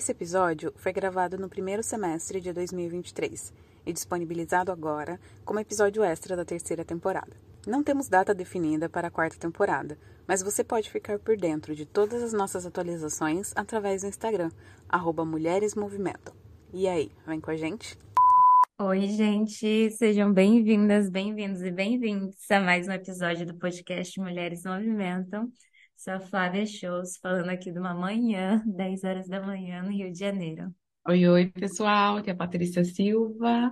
Esse episódio foi gravado no primeiro semestre de 2023 e disponibilizado agora como episódio extra da terceira temporada. Não temos data definida para a quarta temporada, mas você pode ficar por dentro de todas as nossas atualizações através do Instagram, arroba Mulheres Movimento. E aí, vem com a gente? Oi, gente, sejam bem-vindas, bem-vindos e bem-vindos a mais um episódio do podcast Mulheres Movimentam. Sou Flávia Shows, falando aqui de uma manhã, 10 horas da manhã, no Rio de Janeiro. Oi, oi, pessoal, aqui é a Patrícia Silva,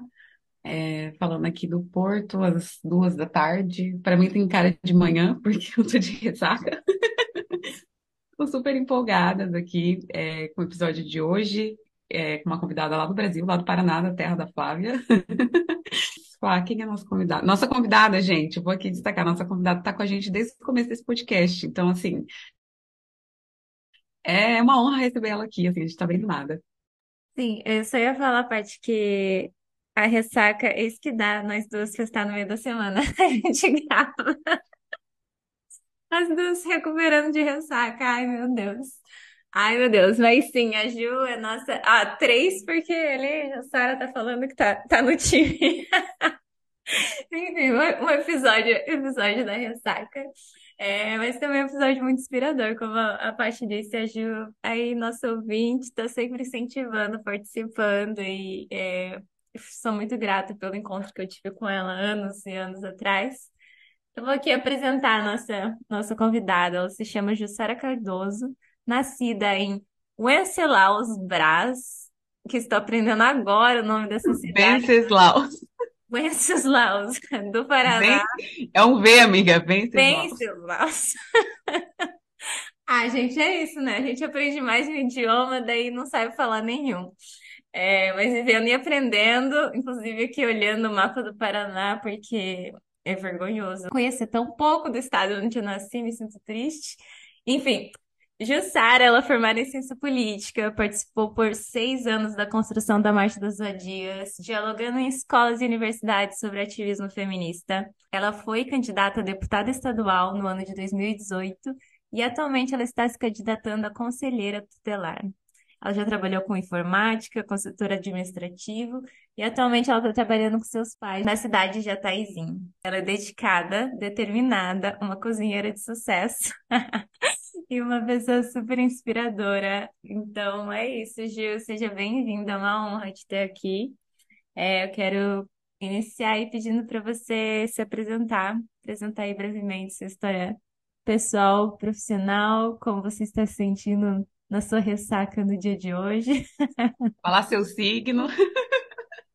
é, falando aqui do Porto, às duas da tarde. Para mim tem cara de manhã, porque eu tô de ressaca. Tô super empolgada aqui é, com o episódio de hoje, é, com uma convidada lá do Brasil, lá do Paraná, da terra da Flávia. Ah, quem é a nossa convidada? Nossa convidada, gente, vou aqui destacar, nossa convidada está com a gente desde o começo desse podcast. Então, assim, é uma honra receber ela aqui, assim, a gente está bem do nada. Sim, eu só ia falar a parte que a ressaca é isso que dá nós duas festar no meio da semana. A gente grava. As duas recuperando de ressaca. Ai, meu Deus. Ai, meu Deus. Mas sim, a Ju é nossa. Ah, três, porque ele, a Sara tá falando que tá, tá no time. Enfim, um episódio, episódio da ressaca. É, mas também é um episódio muito inspirador, como a, a parte disse, a Ju, aí nosso ouvinte está sempre incentivando, participando, e é, sou muito grata pelo encontro que eu tive com ela anos e anos atrás. Eu vou aqui apresentar a nossa, nossa convidada, ela se chama Jussara Cardoso, nascida em Wenceslaus Brás, que estou aprendendo agora o nome dessa cidade. Wenceslaus. Wenceslaus, do Paraná. É um V, amiga, Wenceslaus. Wenceslaus. ah, gente, é isso, né? A gente aprende mais um idioma, daí não sabe falar nenhum. É, mas vivendo e aprendendo, inclusive aqui olhando o mapa do Paraná, porque é vergonhoso conhecer tão pouco do estado onde eu nasci, me sinto triste. Enfim, Jussara, ela é formada em ciência política, participou por seis anos da construção da Marcha das Vadias, dialogando em escolas e universidades sobre ativismo feminista. Ela foi candidata a deputada estadual no ano de 2018 e atualmente ela está se candidatando a conselheira tutelar. Ela já trabalhou com informática, com setor administrativo e atualmente ela está trabalhando com seus pais na cidade de Ataizinho. Ela é dedicada, determinada, uma cozinheira de sucesso e uma pessoa super inspiradora. Então é isso, Gil. Seja bem-vinda, é uma honra te ter aqui. É, eu quero iniciar aí pedindo para você se apresentar, apresentar aí brevemente sua história pessoal, profissional, como você está se sentindo na sua ressaca no dia de hoje. Falar seu signo.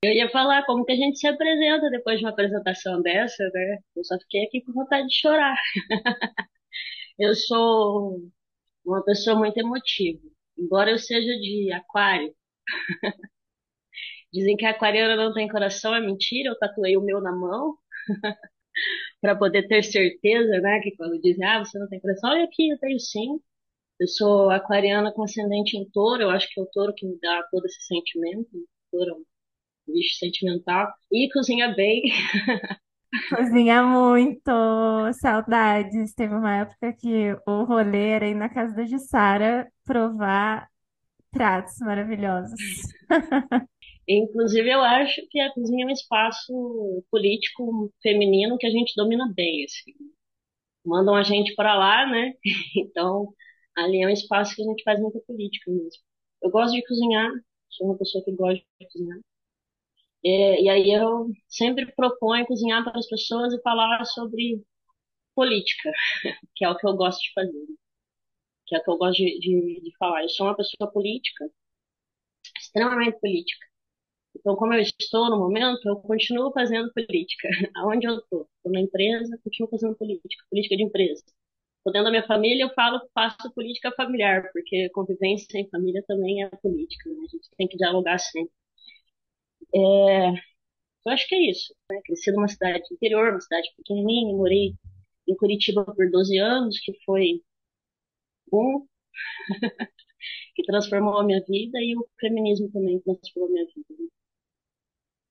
Eu ia falar como que a gente se apresenta depois de uma apresentação dessa, né? Eu só fiquei aqui com vontade de chorar. Eu sou uma pessoa muito emotiva. Embora eu seja de aquário. Dizem que a aquariana não tem coração, é mentira. Eu tatuei o meu na mão. para poder ter certeza, né? Que quando dizem, ah, você não tem coração, olha aqui, eu tenho sim. Eu sou aquariana com ascendente em touro, eu acho que é o touro que me dá todo esse sentimento. O touro é um bicho sentimental. E cozinha bem. Cozinha muito, saudades. Teve uma época que o rolê era ir na casa da Jussara provar pratos maravilhosos. Inclusive, eu acho que a cozinha é um espaço político feminino que a gente domina bem, assim. Mandam a gente para lá, né? Então, ali é um espaço que a gente faz muita política mesmo. Eu gosto de cozinhar, sou uma pessoa que gosta de cozinhar. É, e aí eu sempre proponho cozinhar para as pessoas e falar sobre política, que é o que eu gosto de fazer, que é o que eu gosto de, de, de falar. Eu sou uma pessoa política, extremamente política. Então, como eu estou no momento, eu continuo fazendo política. Aonde eu estou? Estou na empresa, continuo fazendo política, política de empresa. Estou dentro da minha família, eu falo faço política familiar, porque convivência em família também é política, né? A gente tem que dialogar sempre. É, eu acho que é isso. Né? Cresci numa cidade interior, uma cidade pequenininha, morei em Curitiba por 12 anos, que foi um que transformou a minha vida e o feminismo também transformou a minha vida.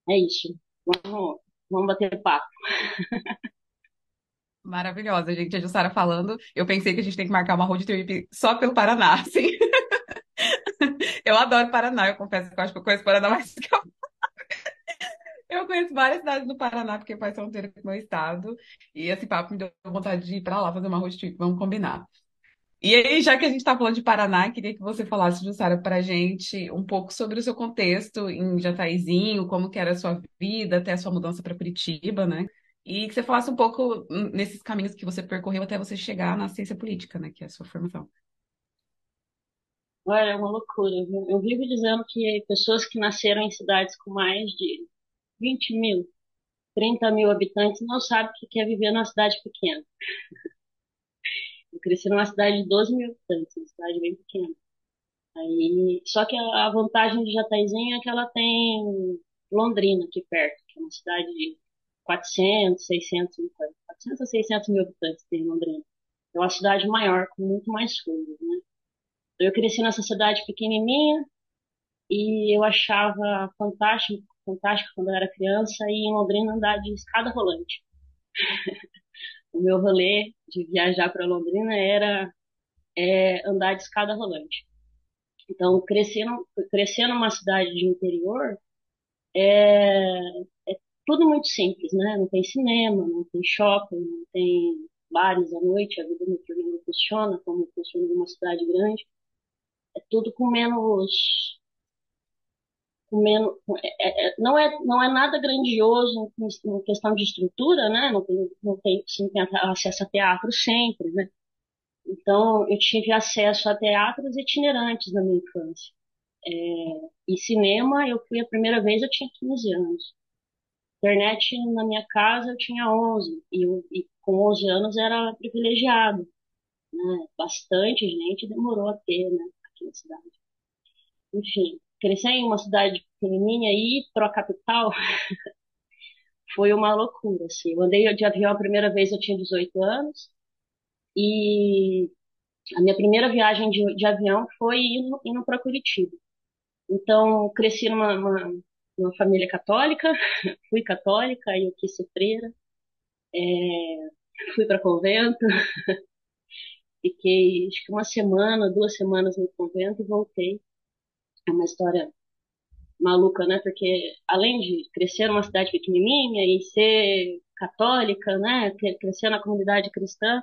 Né? É isso. Vamos, vamos bater papo. Maravilhosa, gente. A Jussara falando, eu pensei que a gente tem que marcar uma road trip só pelo Paraná, assim. Eu adoro Paraná, eu confesso que eu acho que eu conheço Paraná mais que eu. Eu conheço várias cidades do Paraná, porque faz fronteira com o meu estado. E esse papo me deu vontade de ir para lá fazer uma road trip, vamos combinar. E aí, já que a gente está falando de Paraná, queria que você falasse, Jussara, para a gente um pouco sobre o seu contexto em Jataizinho, como que era a sua vida até a sua mudança para Curitiba, né? E que você falasse um pouco nesses caminhos que você percorreu até você chegar na ciência política, né? Que é a sua formação. Olha, é uma loucura. Eu vivo dizendo que pessoas que nasceram em cidades com mais de 20 mil, 30 mil habitantes não sabem o que é viver numa cidade pequena. Eu cresci numa cidade de 12 mil habitantes, uma cidade bem pequena. Aí, só que a vantagem de Jataizinho é que ela tem Londrina aqui perto, que é uma cidade de 400, 600, 400 a 600 mil habitantes tem Londrina. É uma cidade maior, com muito mais coisas, né? Eu cresci nessa cidade pequenininha e eu achava fantástico, fantástico quando eu era criança ir em Londrina andar de escada rolante. o meu rolê de viajar para Londrina era é, andar de escada rolante. Então, crescer, crescer numa cidade de interior é, é tudo muito simples, né? Não tem cinema, não tem shopping, não tem bares à noite, a vida noturna não funciona como funciona numa cidade grande. É tudo com menos menos, é, é, não, é, não é nada grandioso em, questão de estrutura, né? Não tem, não tem, não tem acesso a teatro sempre, né? Então, eu tive acesso a teatros itinerantes na minha infância. É, e cinema, eu fui a primeira vez, eu tinha 15 anos. Internet na minha casa eu tinha 11, e, eu, e com 11 anos era privilegiado. Né? Bastante gente demorou a ter, né? Aqui na cidade. Enfim, crescer em uma cidade pequenininha e ir para a capital foi uma loucura, assim. Eu andei de avião a primeira vez, eu tinha 18 anos, e a minha primeira viagem de, de avião foi indo, indo para Curitiba. Então, cresci numa, uma, uma família católica, fui católica, aí eu quis ser freira, é, fui para convento, fiquei acho que uma semana, duas semanas no convento e voltei. É uma história maluca, né? Porque além de crescer numa cidade pequenininha e ser católica, né? Crescer na comunidade cristã,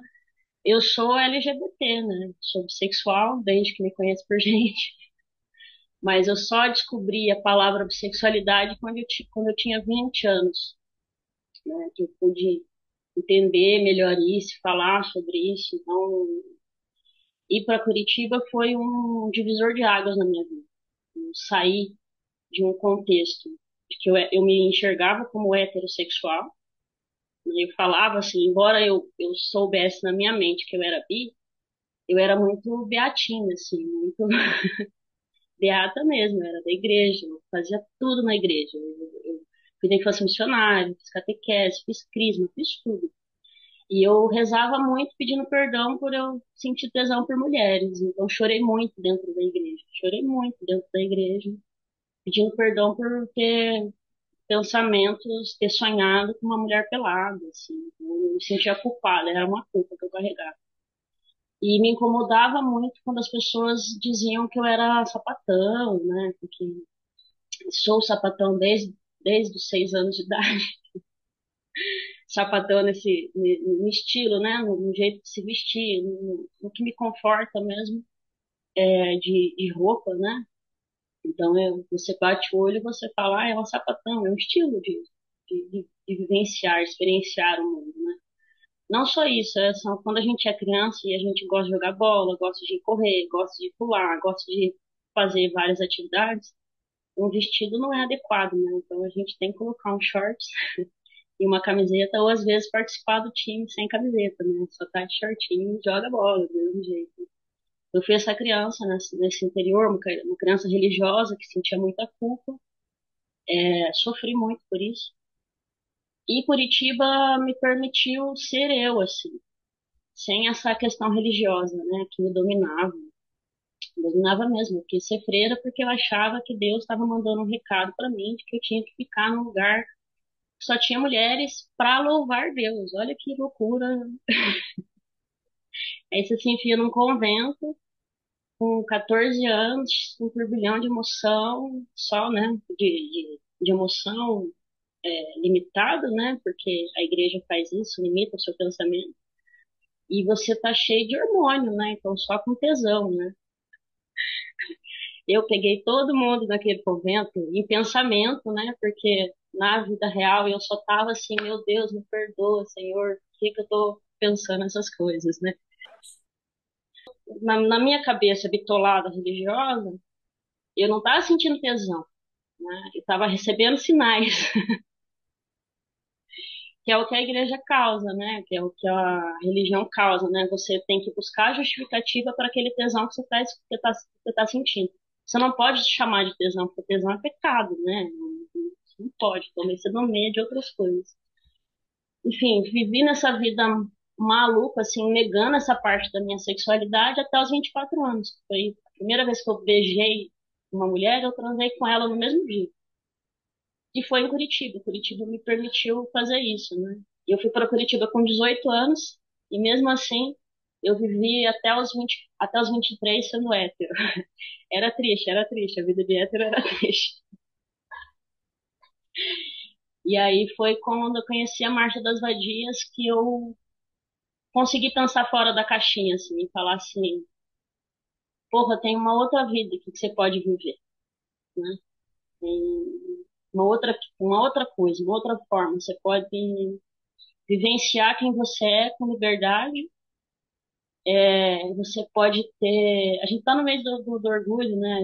eu sou LGBT, né? Sou bissexual desde que me conheço por gente. Mas eu só descobri a palavra bissexualidade quando eu, quando eu tinha 20 anos, né? Que eu pude entender melhor isso, falar sobre isso. Então, ir para Curitiba foi um divisor de águas na minha vida. Saí de um contexto que eu, eu me enxergava como heterossexual. Né? Eu falava assim, embora eu, eu soubesse na minha mente que eu era bi, eu era muito beatinha, assim, muito beata mesmo, eu era da igreja, eu fazia tudo na igreja. Eu, eu fui da infância missionária, fiz catequese, fiz crisma, fiz tudo. E eu rezava muito pedindo perdão por eu sentir tesão por mulheres. Então chorei muito dentro da igreja. Chorei muito dentro da igreja pedindo perdão por ter pensamentos, ter sonhado com uma mulher pelada, assim. Eu me sentia culpada, era uma culpa que eu carregava. E me incomodava muito quando as pessoas diziam que eu era sapatão, né? Porque sou sapatão desde, desde os seis anos de idade. sapatão nesse no estilo, né? No, no, jeito de se vestir, no, no que me conforta mesmo é, de, de roupa, né? Então, eu, você bate o olho e você fala, ah, é um sapatão, é um estilo de, de, de vivenciar, experienciar o mundo, né? Não só isso, é só quando a gente é criança e a gente gosta de jogar bola, gosta de correr, gosta de pular, gosta de fazer várias atividades, um vestido não é adequado, né? Então a gente tem que colocar um shorts e uma camiseta, ou às vezes participar do time sem camiseta, né? Só tá de shortinho e joga bola do mesmo jeito. Eu fui essa criança nesse, nesse interior, uma, criança religiosa que sentia muita culpa, é, sofri muito por isso. E Curitiba me permitiu ser eu, assim, sem essa questão religiosa, né, que me dominava. Dominava mesmo, eu quis ser freira porque eu achava que Deus estava mandando um recado para mim de que eu tinha que ficar num lugar só tinha mulheres para louvar Deus. Olha que loucura. Aí você se enfia num convento com 14 anos, um turbilhão de emoção, só, né, de, de, de emoção é, limitado, né? Porque a igreja faz isso, limita o seu pensamento. E você tá cheio de hormônio, né? Então só com tesão, né? Eu peguei todo mundo naquele convento em pensamento, né? Porque na vida real eu só tava assim, meu Deus, me perdoa, Senhor, por que, que eu tô pensando essas coisas, né? Na, na minha cabeça bitolada religiosa, eu não tava sentindo tesão, né? Eu tava recebendo sinais. que é o que a igreja causa, né? Que é o que a religião causa, né? Você tem que buscar justificativa para aquele tesão que você está que tá, que tá sentindo. Você não pode chamar de tesão, porque tesão é pecado, né? Não, não pode, talvez você nomeia de outras coisas. Enfim, vivi nessa vida maluca, assim, negando essa parte da minha sexualidade até os 24 anos. Foi a primeira vez que eu beijei uma mulher, eu transei com ela no mesmo dia. E foi em Curitiba. Curitiba me permitiu fazer isso, né? Eu fui para Curitiba com 18 anos e mesmo assim eu vivi até os 20, até os 23 sendo hétero. Era triste, era triste, a vida de hétero era triste. E aí foi quando eu conheci a Marcha das Vadias que eu consegui pensar fora da caixinha, assim, e falar assim, porra, tem uma outra vida que você pode viver, né? Tem uma outra, uma outra coisa, uma outra forma. Você pode vivenciar quem você é com liberdade. É, você pode ter. A gente está no meio do, do, orgulho, né?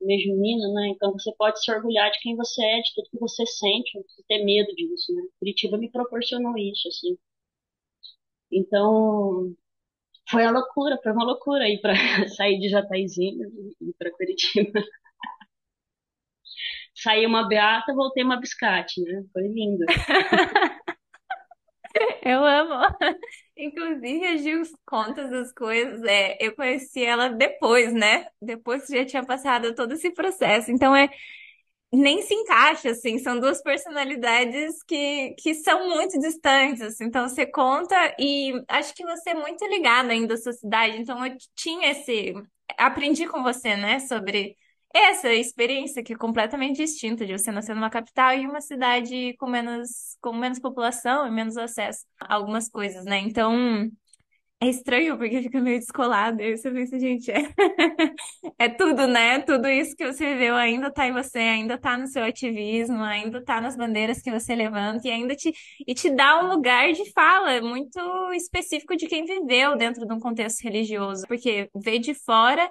Mês junino, né? Então você pode se orgulhar de quem você é, de tudo que você sente, não precisa ter medo disso, né? Curitiba me proporcionou isso, assim. Então, foi a loucura, foi uma loucura ir para sair de Jataizinho e ir para Curitiba saí uma beata, voltei uma biscate, né? Foi lindo. Eu amo. Inclusive, a Gil conta as coisas. É, eu conheci ela depois, né? Depois que já tinha passado todo esse processo. Então, é nem se encaixa, assim. São duas personalidades que, que são muito distantes, assim. Então, você conta e acho que você é muito ligada ainda à sua cidade. Então, eu tinha esse... Aprendi com você, né? Sobre essa experiência que é completamente distinta de você nascer numa capital e uma cidade com menos, com menos população e menos acesso a algumas coisas, né? Então, é estranho porque fica meio descolado. E você pensa, gente, é... é tudo, né? Tudo isso que você viveu ainda tá em você, ainda tá no seu ativismo, ainda tá nas bandeiras que você levanta e ainda te, e te dá um lugar de fala muito específico de quem viveu dentro de um contexto religioso. Porque ver de fora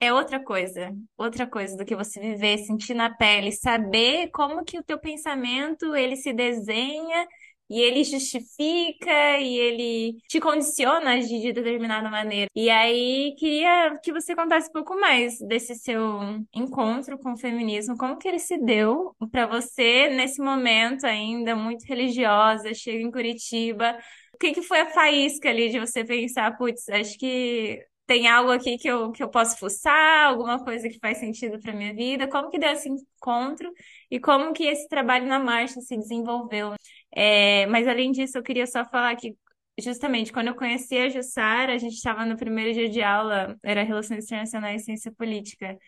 é outra coisa, outra coisa do que você viver, sentir na pele, saber como que o teu pensamento ele se desenha e ele justifica e ele te condiciona a agir de determinada maneira. E aí queria que você contasse um pouco mais desse seu encontro com o feminismo, como que ele se deu para você nesse momento ainda muito religiosa, chega em Curitiba. O que que foi a faísca ali de você pensar, putz, acho que tem algo aqui que eu, que eu posso fuçar, alguma coisa que faz sentido para minha vida? Como que deu esse encontro e como que esse trabalho na marcha se desenvolveu? É, mas além disso, eu queria só falar que justamente quando eu conheci a Jussara, a gente estava no primeiro dia de aula, era Relações Internacionais e Ciência Política.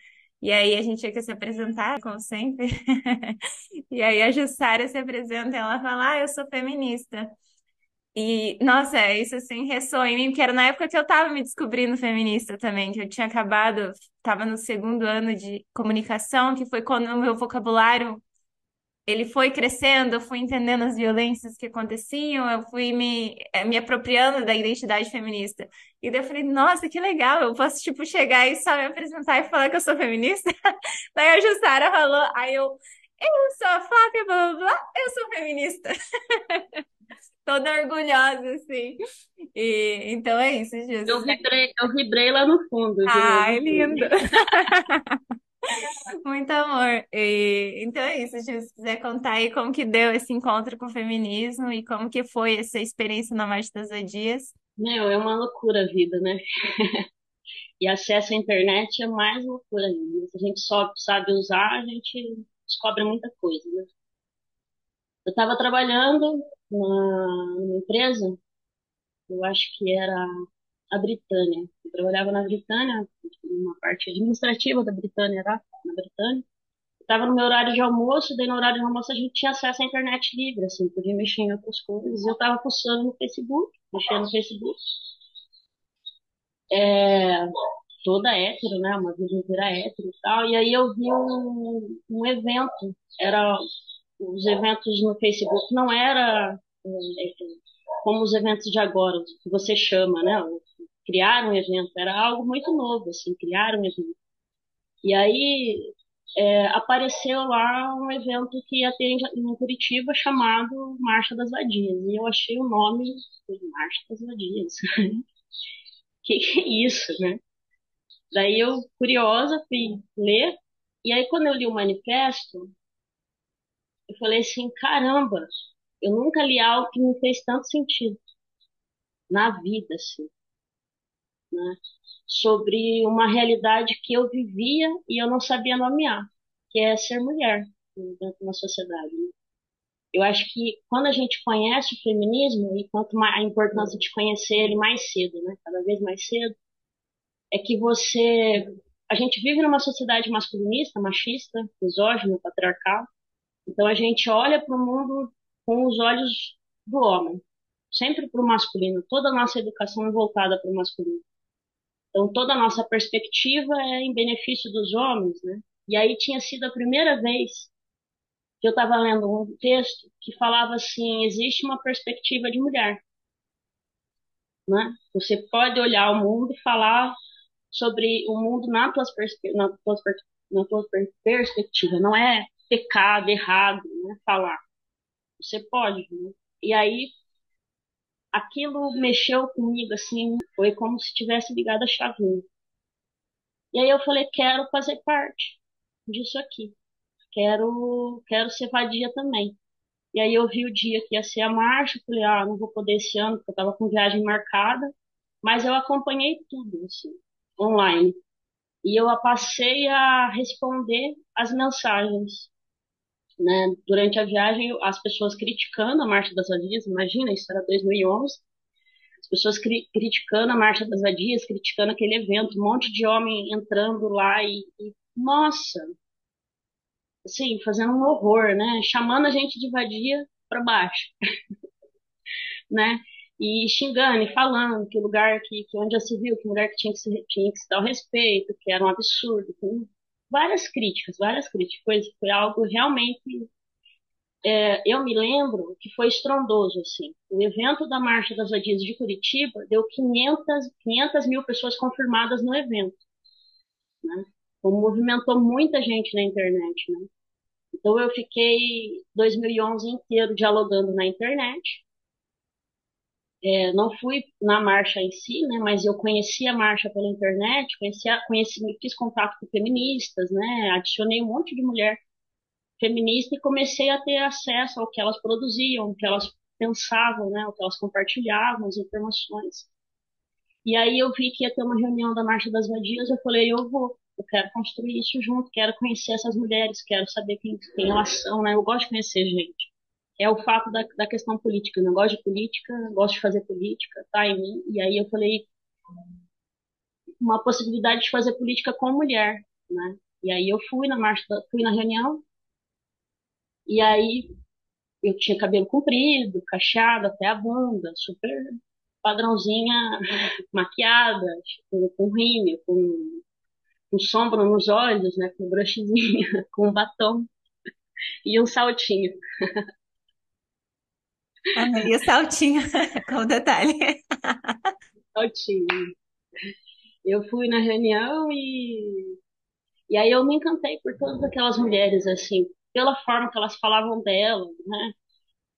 E aí a gente tinha que se apresentar, como sempre. e aí a Jussara se apresenta e ela fala, ah, eu sou feminista. E, nossa, é, isso assim ressoa em mim, porque era na época que eu tava me descobrindo feminista também, que eu tinha acabado, tava no segundo ano de comunicação, que foi quando o meu vocabulário ele foi crescendo, eu fui entendendo as violências que aconteciam, eu fui me, eh, me apropriando da identidade feminista. E daí eu falei, nossa, que legal, eu posso, tipo, chegar e só me apresentar e falar que eu sou feminista? daí a Jussara falou, aí eu, eu sou a Flávia, blá, blá, blá, eu sou feminista. Toda orgulhosa, assim. E, então é isso, Jus. Eu vibrei, eu vibrei lá no fundo. Ai, lindo. Muito amor. E, então é isso, Ju, se quiser contar aí como que deu esse encontro com o feminismo e como que foi essa experiência na Marcha das Vadias. Meu, é uma loucura a vida, né? E acesso à internet é mais loucura ainda. Se a gente só sabe usar, a gente descobre muita coisa, né? Eu estava trabalhando numa, numa empresa, eu acho que era a Britânia. Eu trabalhava na Britânia, uma parte administrativa da Britânia, era na Britânia. Estava no meu horário de almoço, daí no horário de almoço a gente tinha acesso à internet livre, assim, podia mexer em outras coisas. Eu estava pulsando no Facebook, mexendo no Facebook. É, toda hétero, né? Uma vida inteira hétero e tal. E aí eu vi um, um evento, era os eventos no Facebook não era como os eventos de agora, que você chama, né? Criar um evento, era algo muito novo, assim, criar um evento. E aí é, apareceu lá um evento que ter em Curitiba chamado Marcha das Vadias. E eu achei o nome Marcha das Vadias. que que é isso, né? Daí eu, curiosa, fui ler. E aí quando eu li o manifesto, falei assim, caramba, eu nunca li algo que me fez tanto sentido na vida, assim, né? Sobre uma realidade que eu vivia e eu não sabia nomear, que é ser mulher dentro de uma sociedade. Né? Eu acho que quando a gente conhece o feminismo e quanto mais a importância de conhecer ele mais cedo, né? Cada vez mais cedo, é que você a gente vive numa sociedade masculinista, machista, misógina, patriarcal. Então a gente olha para o mundo com os olhos do homem, sempre para o masculino. Toda a nossa educação é voltada para o masculino. Então toda a nossa perspectiva é em benefício dos homens, né? E aí tinha sido a primeira vez que eu estava lendo um texto que falava assim: existe uma perspectiva de mulher. Né? Você pode olhar o mundo e falar sobre o mundo na tua, na tua, na tua perspectiva. Não é pecado, errado, né? Falar. Você pode. Né? E aí, aquilo mexeu comigo, assim, foi como se tivesse ligado a chavinha. E aí eu falei, quero fazer parte disso aqui. Quero, quero ser vadia também. E aí eu vi o dia que ia ser a marcha, falei, ah, não vou poder esse ano, porque eu estava com viagem marcada, mas eu acompanhei tudo, assim, online. E eu passei a responder as mensagens né? Durante a viagem, as pessoas criticando a Marcha das Vadias, imagina, isso era 2011, as pessoas cri criticando a Marcha das Vadias, criticando aquele evento, um monte de homem entrando lá e, e nossa, assim, fazendo um horror, né? Chamando a gente de vadia para baixo, né? E xingando e falando que lugar que, que onde já se viu, que lugar que tinha que se, tinha que se dar o respeito, que era um absurdo, que várias críticas, várias críticas. Foi, foi algo realmente. É, eu me lembro que foi estrondoso, assim. O evento da Marcha das Vadias de Curitiba deu 500, 500 mil pessoas confirmadas no evento. Né? Então, movimentou muita gente na internet, né? Então eu fiquei 2011 inteiro dialogando na internet, é, não fui na marcha em si, né, mas eu conheci a marcha pela internet, conheci, conheci, fiz contato com feministas, né, adicionei um monte de mulher feminista e comecei a ter acesso ao que elas produziam, o que elas pensavam, né, o que elas compartilhavam, as informações. E aí eu vi que ia ter uma reunião da Marcha das Vadias, eu falei, eu vou, eu quero construir isso junto, quero conhecer essas mulheres, quero saber quem, quem elas são, né, eu gosto de conhecer gente é o fato da, da questão política. Eu não gosto de política, gosto de fazer política, tá em mim. E aí eu falei uma possibilidade de fazer política com mulher, né? E aí eu fui na marcha, fui na reunião. E aí eu tinha cabelo comprido, cacheado até a bunda, super padrãozinha, maquiada, com, com rímel, com, com sombra nos olhos, né, com brushzinha, com batom e um saltinho. E o saltinho, com detalhe. Saltinho. Eu fui na reunião e, e aí eu me encantei por todas aquelas mulheres, assim, pela forma que elas falavam delas, né?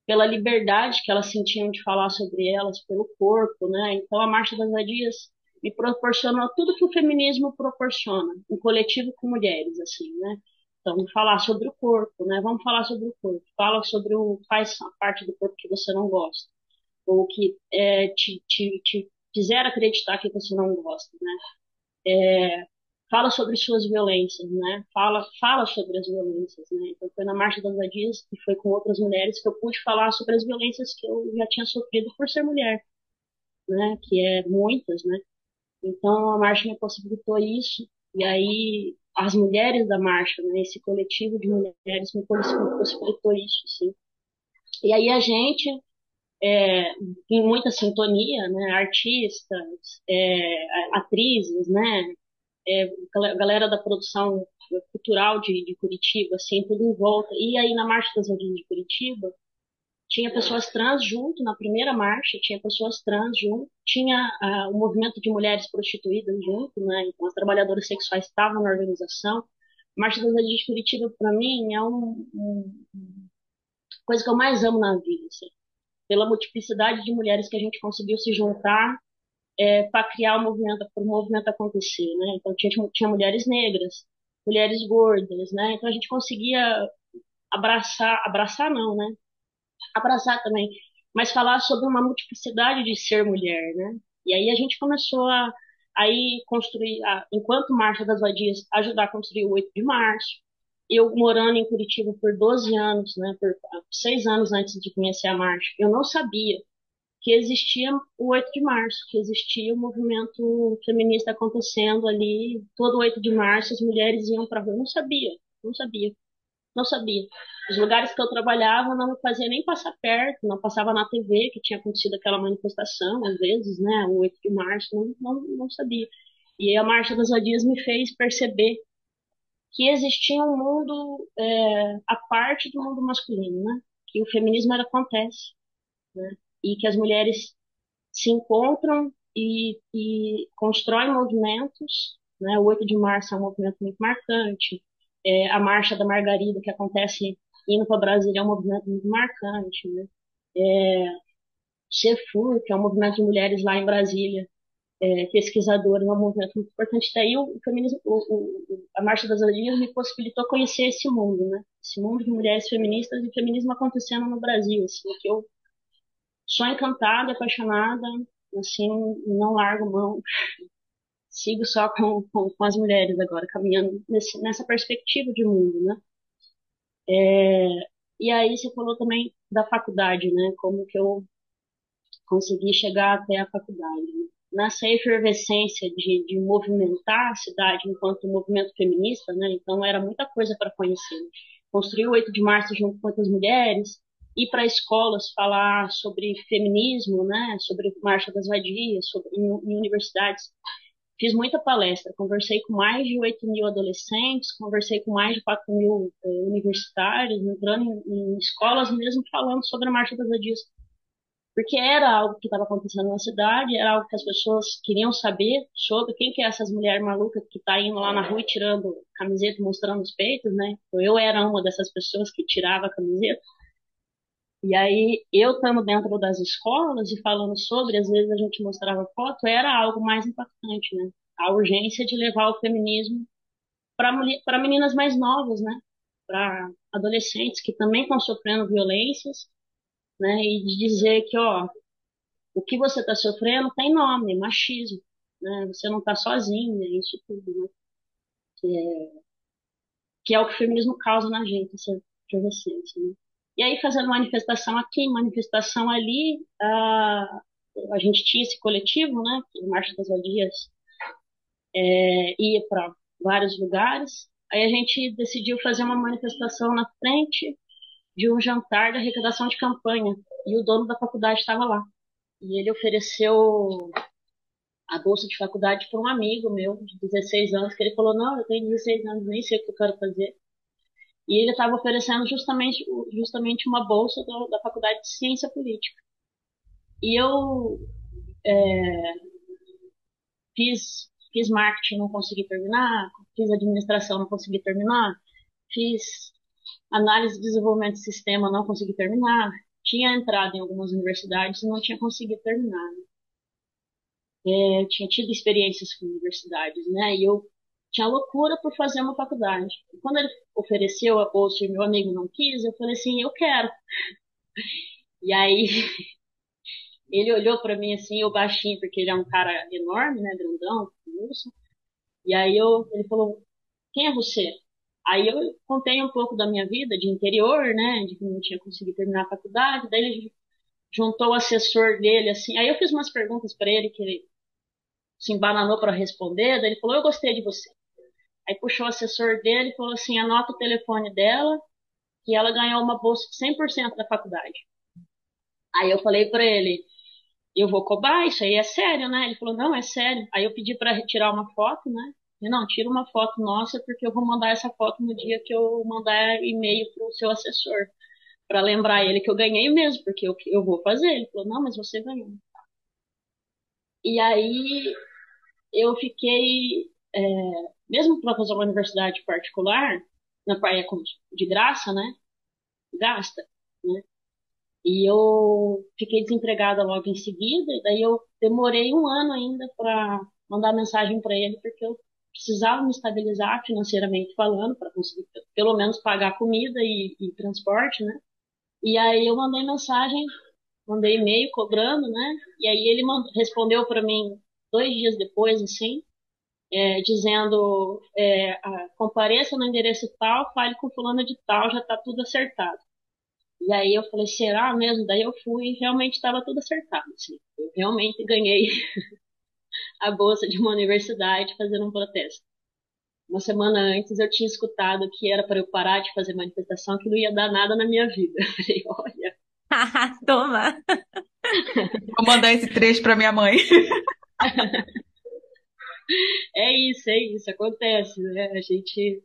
Pela liberdade que elas sentiam de falar sobre elas, pelo corpo, né? Então a Marcha das Vadias me proporcionou tudo que o feminismo proporciona, um coletivo com mulheres, assim, né? Então, falar sobre o corpo, né? Vamos falar sobre o corpo. Fala sobre o faz a parte do corpo que você não gosta, ou que é, te, te, te fizer acreditar que você não gosta, né? É, fala sobre suas violências, né? Fala, fala sobre as violências, né? Então foi na Marcha das Vadias e foi com outras mulheres que eu pude falar sobre as violências que eu já tinha sofrido por ser mulher, né? Que é muitas, né? Então a marcha me possibilitou isso e aí as mulheres da marcha, né? Esse coletivo de mulheres me possibilitou isso, sim. E aí a gente, é, em muita sintonia, né? Artistas, é, atrizes, né? É, galera da produção cultural de, de, Curitiba, assim, tudo em volta. E aí na Marcha das Origens de Curitiba, tinha pessoas trans junto, na primeira marcha tinha pessoas trans junto, tinha uh, o movimento de mulheres prostituídas junto, né? Então as trabalhadoras sexuais estavam na organização. A Marcha das Mulheres de Curitiba, para mim, é um, um, coisa que eu mais amo na vida, assim. Pela multiplicidade de mulheres que a gente conseguiu se juntar é, para criar o movimento, para o movimento acontecer, né? Então tinha, tinha mulheres negras, mulheres gordas, né? Então a gente conseguia abraçar, abraçar não, né? Abraçar também, mas falar sobre uma multiplicidade de ser mulher, né? E aí a gente começou a aí construir, a, enquanto Marcha das Vadias, ajudar a construir o 8 de março. Eu morando em Curitiba por 12 anos, né, por seis anos antes de conhecer a marcha, eu não sabia que existia o 8 de março, que existia o movimento feminista acontecendo ali, todo o 8 de março as mulheres iam para rua, eu não sabia, não sabia. Não sabia. Os lugares que eu trabalhava não me fazia nem passar perto, não passava na TV que tinha acontecido aquela manifestação, às vezes, né, o 8 de março, não, não, não sabia. E a Marcha das Vadias me fez perceber que existia um mundo é, parte do mundo masculino, né? Que o feminismo acontece, né? E que as mulheres se encontram e, e constroem movimentos, né? O 8 de março é um movimento muito marcante, é, a Marcha da Margarida, que acontece indo para Brasília, é um movimento muito marcante. Né? É, CEFUR, que é um movimento de mulheres lá em Brasília, é, pesquisadoras, é um movimento muito importante. Daí o, feminismo, o, o, a Marcha das Origens me possibilitou conhecer esse mundo, né? Esse mundo de mulheres feministas e feminismo acontecendo no Brasil, assim, que eu sou encantada, apaixonada, assim, não largo mão sigo só com, com, com, as mulheres agora, caminhando nesse, nessa perspectiva de mundo, né? É, e aí você falou também da faculdade, né? Como que eu consegui chegar até a faculdade. Né? Nessa efervescência de, de movimentar a cidade enquanto movimento feminista, né? Então era muita coisa para conhecer. Construir o 8 de março junto com outras mulheres, ir para escolas falar sobre feminismo, né? Sobre marcha das vadias, sobre em, em universidades Fiz muita palestra, conversei com mais de 8 mil adolescentes, conversei com mais de 4 mil eh, universitários, entrando em, em, escolas mesmo falando sobre a Marcha das Vadias. Porque era algo que estava acontecendo na cidade, era algo que as pessoas queriam saber sobre quem que é essas mulheres malucas que tá indo lá na rua tirando camiseta, mostrando os peitos, né? Eu era uma dessas pessoas que tirava a camiseta. E aí, eu estando dentro das escolas e falando sobre, às vezes a gente mostrava foto, era algo mais impactante, né? A urgência de levar o feminismo para meninas mais novas, né? Para adolescentes que também estão sofrendo violências, né? E de dizer que, ó, o que você está sofrendo tem nome, machismo, né? Você não está sozinha, isso tudo, né? Que é, que é o que o feminismo causa na gente, essa efervescência, né? E aí, fazendo manifestação aqui, manifestação ali, a, a gente tinha esse coletivo, né? O Marcha das Vadias é, ia para vários lugares. Aí a gente decidiu fazer uma manifestação na frente de um jantar de arrecadação de campanha e o dono da faculdade estava lá. E ele ofereceu a bolsa de faculdade para um amigo meu de 16 anos, que ele falou: Não, eu tenho 16 anos, nem sei o que eu quero fazer. E ele estava oferecendo justamente, justamente uma bolsa do, da faculdade de ciência política. E eu é, fiz, fiz marketing, não consegui terminar, fiz administração, não consegui terminar, fiz análise de desenvolvimento de sistema, não consegui terminar, tinha entrado em algumas universidades e não tinha conseguido terminar. Né? É, tinha tido experiências com universidades, né? E eu tinha loucura por fazer uma faculdade. E quando ele ofereceu a bolsa e meu amigo não quis, eu falei assim, eu quero. E aí ele olhou para mim assim, eu baixinho, porque ele é um cara enorme, né, grandão, urso. E aí eu, ele falou, quem é você? Aí eu contei um pouco da minha vida de interior, né, de que não tinha conseguido terminar a faculdade. Daí ele juntou o assessor dele, assim. Aí eu fiz umas perguntas para ele que ele se embananou para responder. Daí ele falou: Eu gostei de você. Aí puxou o assessor dele e falou assim: Anota o telefone dela, que ela ganhou uma bolsa de 100% da faculdade. Aí eu falei para ele: Eu vou cobrar, isso aí é sério, né? Ele falou: Não, é sério. Aí eu pedi para retirar uma foto, né? não, tira uma foto nossa porque eu vou mandar essa foto no dia que eu mandar e-mail pro seu assessor para lembrar ele que eu ganhei mesmo, porque eu, eu vou fazer. Ele falou, não, mas você ganhou. E aí eu fiquei, é, mesmo para fazer uma universidade particular, na praia de graça, né? Gasta, né? E eu fiquei desempregada logo em seguida, e daí eu demorei um ano ainda para mandar mensagem para ele, porque eu precisava me estabilizar financeiramente falando, para conseguir pelo menos pagar comida e, e, transporte, né? E aí eu mandei mensagem, mandei e-mail cobrando, né? E aí ele respondeu para mim dois dias depois, assim, é, dizendo: é, compareça no endereço tal, fale com fulano de tal, já está tudo acertado. E aí eu falei: será mesmo? Daí eu fui e realmente estava tudo acertado. Assim. Eu realmente ganhei a bolsa de uma universidade fazendo um protesto. Uma semana antes eu tinha escutado que era para eu parar de fazer manifestação, que não ia dar nada na minha vida. Eu falei, olha. Toma! Vou mandar esse trecho para minha mãe. é isso, é isso, acontece, né? A gente,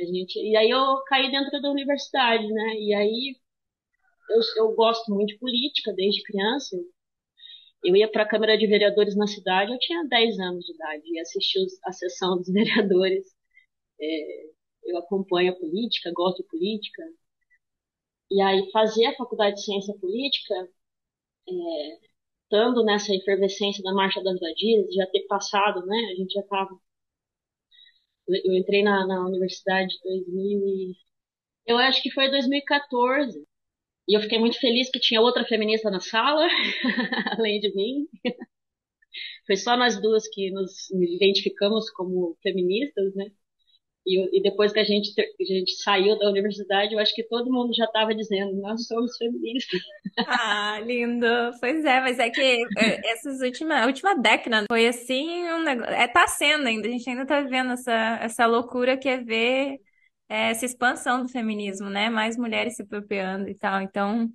a gente. E aí eu caí dentro da universidade, né? E aí eu, eu gosto muito de política desde criança. Eu ia para a Câmara de Vereadores na cidade, eu tinha 10 anos de idade e assisti a sessão dos vereadores. É, eu acompanho a política, gosto de política. E aí fazer a faculdade de ciência política, é, estando nessa efervescência da Marcha das Vadias, já ter passado, né? A gente já estava. Eu entrei na, na universidade em 2000 eu acho que foi 2014. E eu fiquei muito feliz que tinha outra feminista na sala, além de mim. Foi só nós duas que nos identificamos como feministas, né? E, e depois que a gente, a gente saiu da universidade, eu acho que todo mundo já estava dizendo, nós somos feministas. Ah, lindo. Pois é, mas é que é, essas últimas, a última década foi assim um negócio. É, tá sendo ainda, a gente ainda tá vivendo essa, essa loucura que é ver é, essa expansão do feminismo, né? Mais mulheres se apropriando e tal. Então,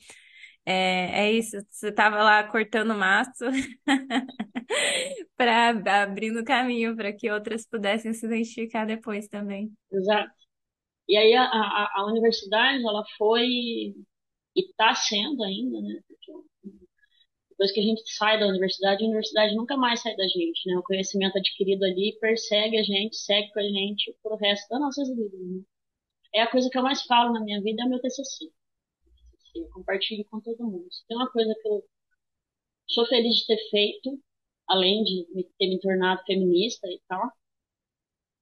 é, é isso. Você estava lá cortando maço para abrindo caminho para que outras pudessem se identificar depois também. Exato. E aí a, a, a universidade, ela foi e está sendo ainda, né? Depois que a gente sai da universidade, a universidade nunca mais sai da gente, né? O conhecimento adquirido ali persegue a gente, segue com a gente pro resto das nossas vidas, né? é a coisa que eu mais falo na minha vida é meu TCC. Eu compartilho com todo mundo. Tem uma coisa que eu sou feliz de ter feito, além de ter me tornado feminista e tal,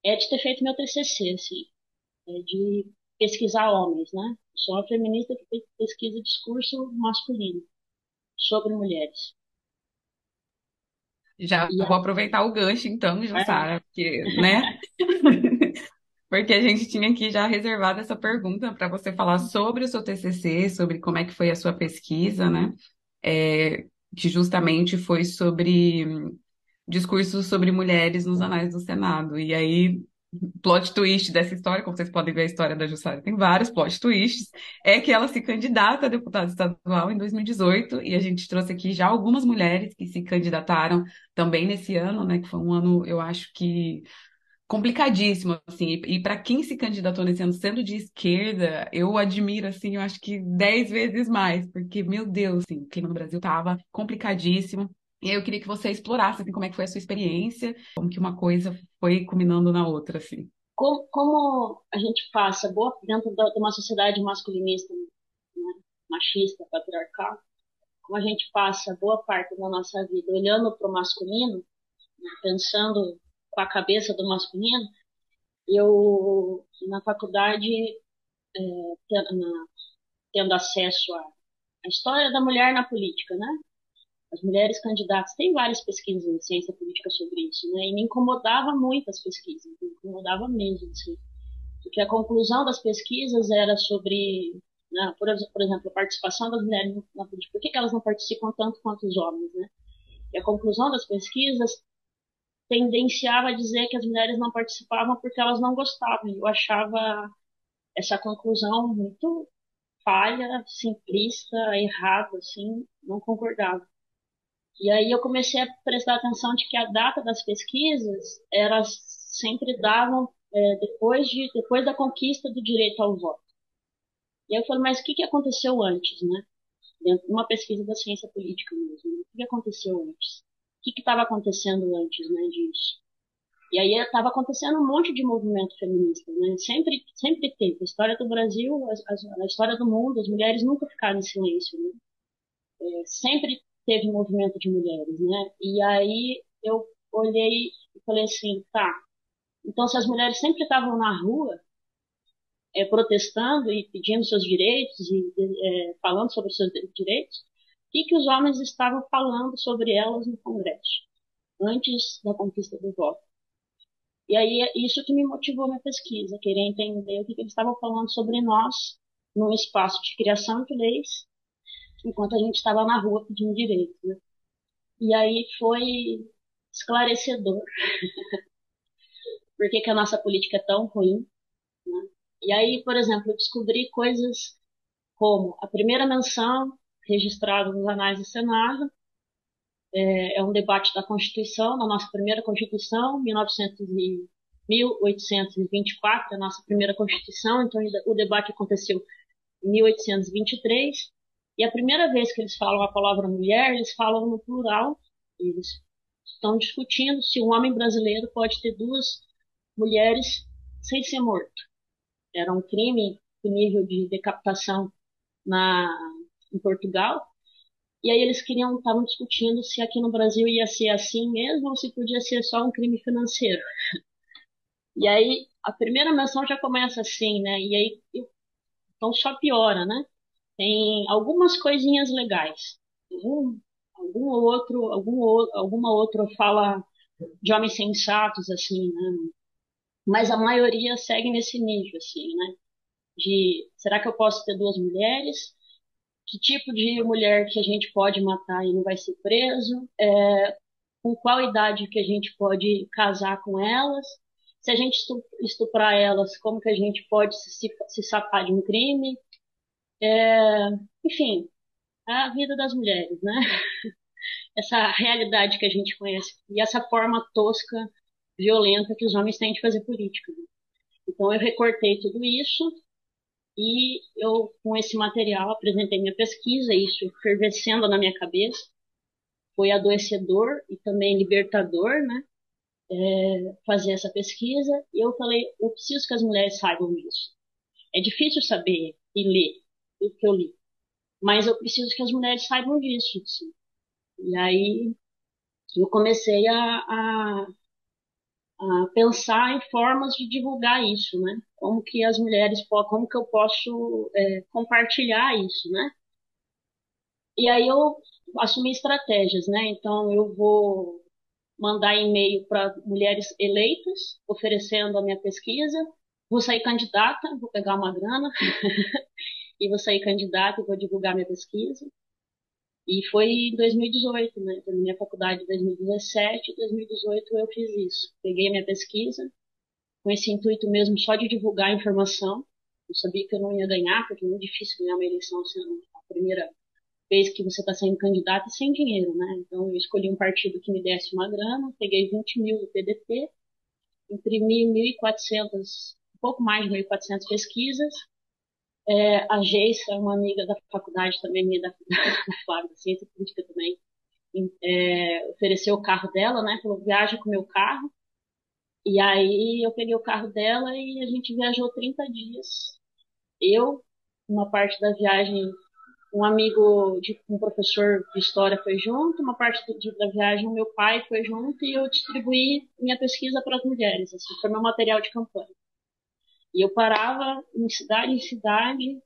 é de ter feito meu TCC, assim, é de pesquisar homens, né? sou uma feminista que pesquisa discurso masculino sobre mulheres. Já e vou aproveitar o gancho então, Jussara, é. porque, né? porque a gente tinha aqui já reservado essa pergunta para você falar sobre o seu TCC, sobre como é que foi a sua pesquisa, né? É, que justamente foi sobre discursos sobre mulheres nos anais do Senado. E aí plot twist dessa história, como vocês podem ver a história da Jussara, tem vários plot twists, é que ela se candidata a deputada estadual em 2018 e a gente trouxe aqui já algumas mulheres que se candidataram também nesse ano, né, que foi um ano, eu acho que complicadíssimo, assim, e, para quem se candidatou nesse ano sendo de esquerda, eu admiro, assim, eu acho que dez vezes mais, porque, meu Deus, assim, o clima no Brasil tava complicadíssimo, e eu queria que você explorasse assim, como é que foi a sua experiência, como que uma coisa foi culminando na outra, assim. Como, como a gente passa boa dentro de uma sociedade masculinista, né, machista, patriarcal, como a gente passa boa parte da nossa vida olhando para o masculino, né, pensando com a cabeça do masculino, eu na faculdade é, tendo, tendo acesso à história da mulher na política, né? as mulheres candidatas. Tem várias pesquisas em ciência política sobre isso, né? E me incomodava muito as pesquisas, me incomodava mesmo, assim. Porque a conclusão das pesquisas era sobre, né, por, exemplo, a participação das mulheres na política. Por que elas não participam tanto quanto os homens, né? E a conclusão das pesquisas tendenciava a dizer que as mulheres não participavam porque elas não gostavam. Eu achava essa conclusão muito falha, simplista, errada, assim, não concordava. E aí eu comecei a prestar atenção de que a data das pesquisas elas sempre davam é, depois, de, depois da conquista do direito ao voto. E aí eu falei, mas o que, que aconteceu antes, né? Dentro de uma pesquisa da ciência política mesmo. Né? O que, aconteceu antes? O que estava acontecendo antes né, disso? E aí estava acontecendo um monte de movimento feminista, né? Sempre, sempre teve. A história do Brasil, a, a, história do mundo, as mulheres nunca ficaram em silêncio, né? É, sempre teve movimento de mulheres, né? E aí eu olhei e falei assim, tá. Então se as mulheres sempre estavam na rua é, protestando e pedindo seus direitos e é, falando sobre os seus direitos, que, que os homens estavam falando sobre elas no Congresso antes da conquista do voto? E aí isso que me motivou minha pesquisa, querer entender o que, que eles estavam falando sobre nós num espaço de criação de leis enquanto a gente estava na rua pedindo direito. Né? E aí foi esclarecedor. Por que, que a nossa política é tão ruim? Né? E aí, por exemplo, eu descobri coisas como a primeira menção registrada nos anais do Senado é, é um debate da Constituição, da nossa primeira Constituição, 1900 e 1824, a nossa primeira Constituição, então o debate aconteceu em 1823, e a primeira vez que eles falam a palavra mulher, eles falam no plural. Eles estão discutindo se um homem brasileiro pode ter duas mulheres sem ser morto. Era um crime do nível de decapitação na, em Portugal. E aí eles queriam, estavam discutindo se aqui no Brasil ia ser assim mesmo ou se podia ser só um crime financeiro. E aí a primeira menção já começa assim, né? E aí então só piora, né? tem algumas coisinhas legais. Um, algum outro, algum, alguma outra fala de homens sensatos, assim, né? Mas a maioria segue nesse nível, assim, né? De, será que eu posso ter duas mulheres? Que tipo de mulher que a gente pode matar e não vai ser preso? É, com qual idade que a gente pode casar com elas? Se a gente estuprar elas, como que a gente pode se, se safar de um crime? É, enfim, a vida das mulheres, né? Essa realidade que a gente conhece e essa forma tosca, violenta que os homens têm de fazer política. Né? Então eu recortei tudo isso e eu, com esse material, apresentei minha pesquisa, isso fervescendo na minha cabeça. Foi adoecedor e também libertador, né? É, fazer essa pesquisa. E eu falei, eu preciso que as mulheres saibam disso. É difícil saber e ler, do que eu li. Mas eu preciso que as mulheres saibam disso. Assim. E aí eu comecei a, a, pensar em formas de divulgar isso, né? Como que as mulheres, como que eu posso é, compartilhar isso, né? E aí eu assumi estratégias, né? Então eu vou mandar e-mail para mulheres eleitas, oferecendo a minha pesquisa. Vou sair candidata, vou pegar uma grana e vou sair candidata e vou divulgar minha pesquisa. E foi em 2018, né? Terminei a faculdade em 2017, em 2018 eu fiz isso. Peguei a minha pesquisa com esse intuito mesmo só de divulgar a informação. Eu sabia que eu não ia ganhar, porque é muito difícil ganhar uma eleição sendo a primeira vez que você está sendo candidato sem dinheiro, né? Então eu escolhi um partido que me desse uma grana, peguei 20 mil do PDT, imprimi 1.400, um pouco mais de 1.400 pesquisas. É, a Geisa, uma amiga da faculdade também, minha da, da Flávia, da Ciência Política também, é, ofereceu o carro dela, né? Falou, viaja com o meu carro. E aí eu peguei o carro dela e a gente viajou 30 dias. Eu, uma parte da viagem, um amigo de um professor de história foi junto, uma parte do, da viagem meu pai foi junto e eu distribuí minha pesquisa para as mulheres, assim, foi meu material de campanha. E eu parava em cidade em cidade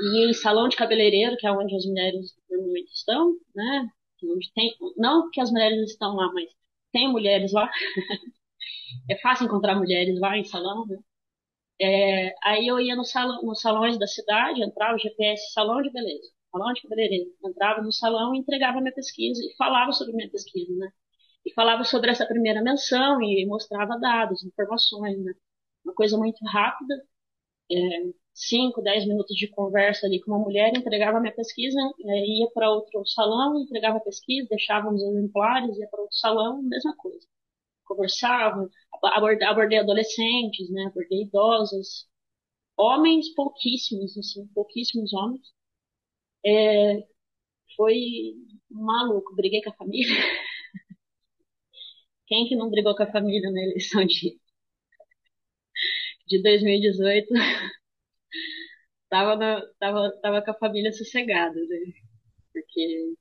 e em salão de cabeleireiro, que é onde as mulheres normalmente estão, né? Onde tem, não que as mulheres estão lá, mas tem mulheres lá. é fácil encontrar mulheres lá em salão, né? É, aí eu ia no salão, nos salões da cidade, entrava o GPS, salão de beleza, salão de cabeleireiro, entrava no salão e entregava minha pesquisa e falava sobre minha pesquisa, né? E falava sobre essa primeira menção e mostrava dados, informações, né? Uma coisa muito rápida, é, 5, 10 minutos de conversa ali com uma mulher, entregava minha pesquisa, é, ia para outro salão, entregava a pesquisa, deixava os exemplares, ia para outro salão, mesma coisa conversavam, abordei, abordei adolescentes, né, abordei idosos, homens pouquíssimos, assim, pouquíssimos homens. É, foi maluco, briguei com a família. Quem que não brigou com a família na eleição de, de 2018? tava, na, tava, tava com a família sossegada, né? Porque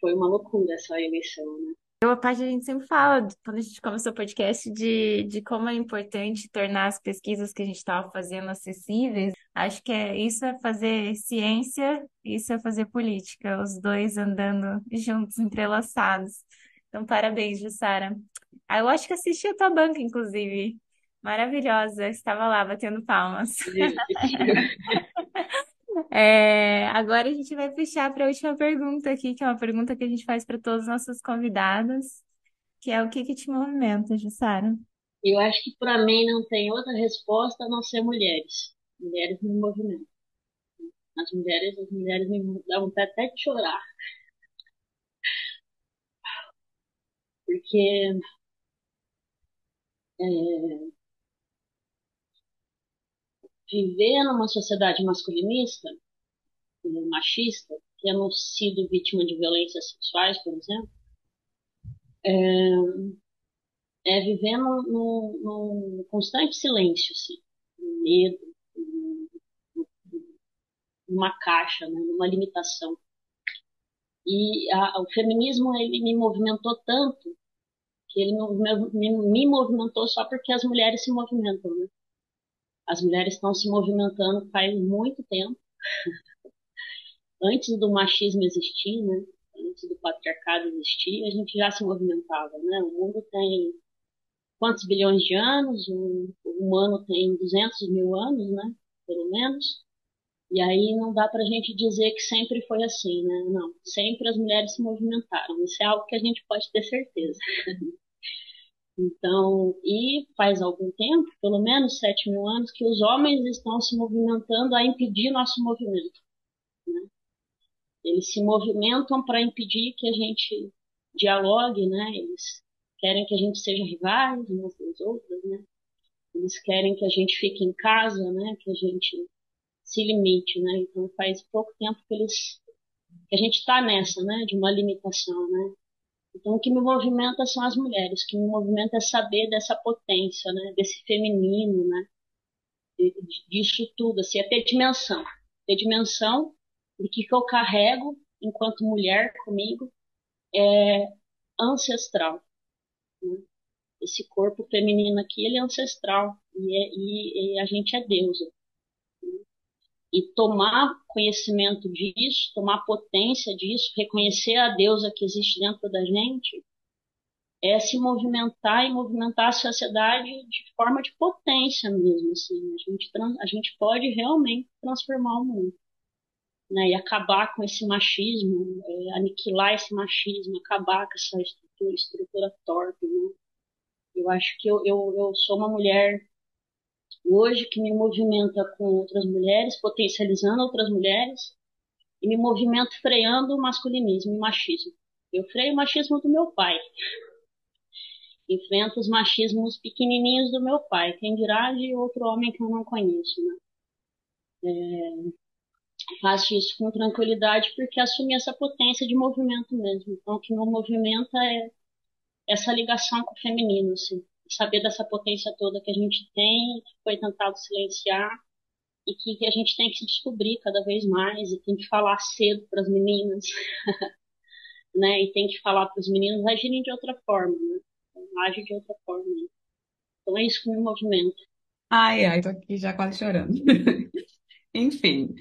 foi uma loucura essa eleição, né? A parte a gente sempre fala, quando a gente começou o podcast, de, de como é importante tornar as pesquisas que a gente estava fazendo acessíveis. Acho que é, isso é fazer ciência, isso é fazer política, os dois andando juntos, entrelaçados. Então, parabéns, Jussara. Ah, eu acho que assisti a tua banca, inclusive. Maravilhosa, estava lá batendo palmas. É, agora a gente vai fechar para a última pergunta aqui, que é uma pergunta que a gente faz para todos os nossos convidados, que é o que que te movimenta, Jussara? Eu acho que para mim não tem outra resposta a não ser mulheres. Mulheres me movimentam. As mulheres, as mulheres me dão até de chorar. Porque é, viver numa sociedade masculinista, machista, temos sido vítima de violências sexuais, por exemplo, é, é viver num, num, num, constante silêncio, assim, medo, numa caixa, né, numa limitação. E a, o feminismo ele me movimentou tanto que ele me, me, me movimentou só porque as mulheres se movimentam, né? As mulheres estão se movimentando faz muito tempo. Antes do machismo existir, né? Antes do patriarcado existir, a gente já se movimentava, né? O mundo tem quantos bilhões de anos? O humano tem 200 mil anos, né? Pelo menos. E aí não dá para a gente dizer que sempre foi assim, né? Não, sempre as mulheres se movimentaram. Isso é algo que a gente pode ter certeza. Então, e faz algum tempo, pelo menos sete mil anos, que os homens estão se movimentando a impedir nosso movimento. Né? Eles se movimentam para impedir que a gente dialogue, né? Eles querem que a gente seja rivais umas das outras, né? Eles querem que a gente fique em casa, né? Que a gente se limite, né? Então faz pouco tempo que eles que a gente está nessa, né? De uma limitação, né? Então, o que me movimenta são as mulheres, o que me movimenta é saber dessa potência, né? desse feminino, né? disso tudo, assim, é ter dimensão. Ter dimensão de que, que eu carrego enquanto mulher comigo é ancestral. Né? Esse corpo feminino aqui, ele é ancestral e, é, e, e a gente é deusa e tomar conhecimento disso, tomar potência disso, reconhecer a deusa que existe dentro da gente, é se movimentar e movimentar a sociedade de forma de potência mesmo. Assim. A, gente, a gente pode realmente transformar o mundo. Né, e acabar com esse machismo, é, aniquilar esse machismo, acabar com essa estrutura, estrutura torta. Né? Eu acho que eu, eu, eu sou uma mulher hoje que me movimenta com outras mulheres, potencializando outras mulheres, e me movimento freando o masculinismo e machismo. Eu freio o machismo do meu pai. Enfrento os machismos pequenininhos do meu pai, quem dirá de outro homem que eu não conheço, né? É, faço isso com tranquilidade porque assumi essa potência de movimento mesmo. Então, o que me movimenta é essa ligação com o feminino, assim. Saber dessa potência toda que a gente tem, que foi tentado silenciar e que, a gente tem que se descobrir cada vez mais e tem que falar cedo para as meninas, né? E tem que falar para os meninos agirem de outra forma, né? Agir de outra forma. Então é isso que me movimenta. Ai, ai, tô aqui já quase chorando. Enfim,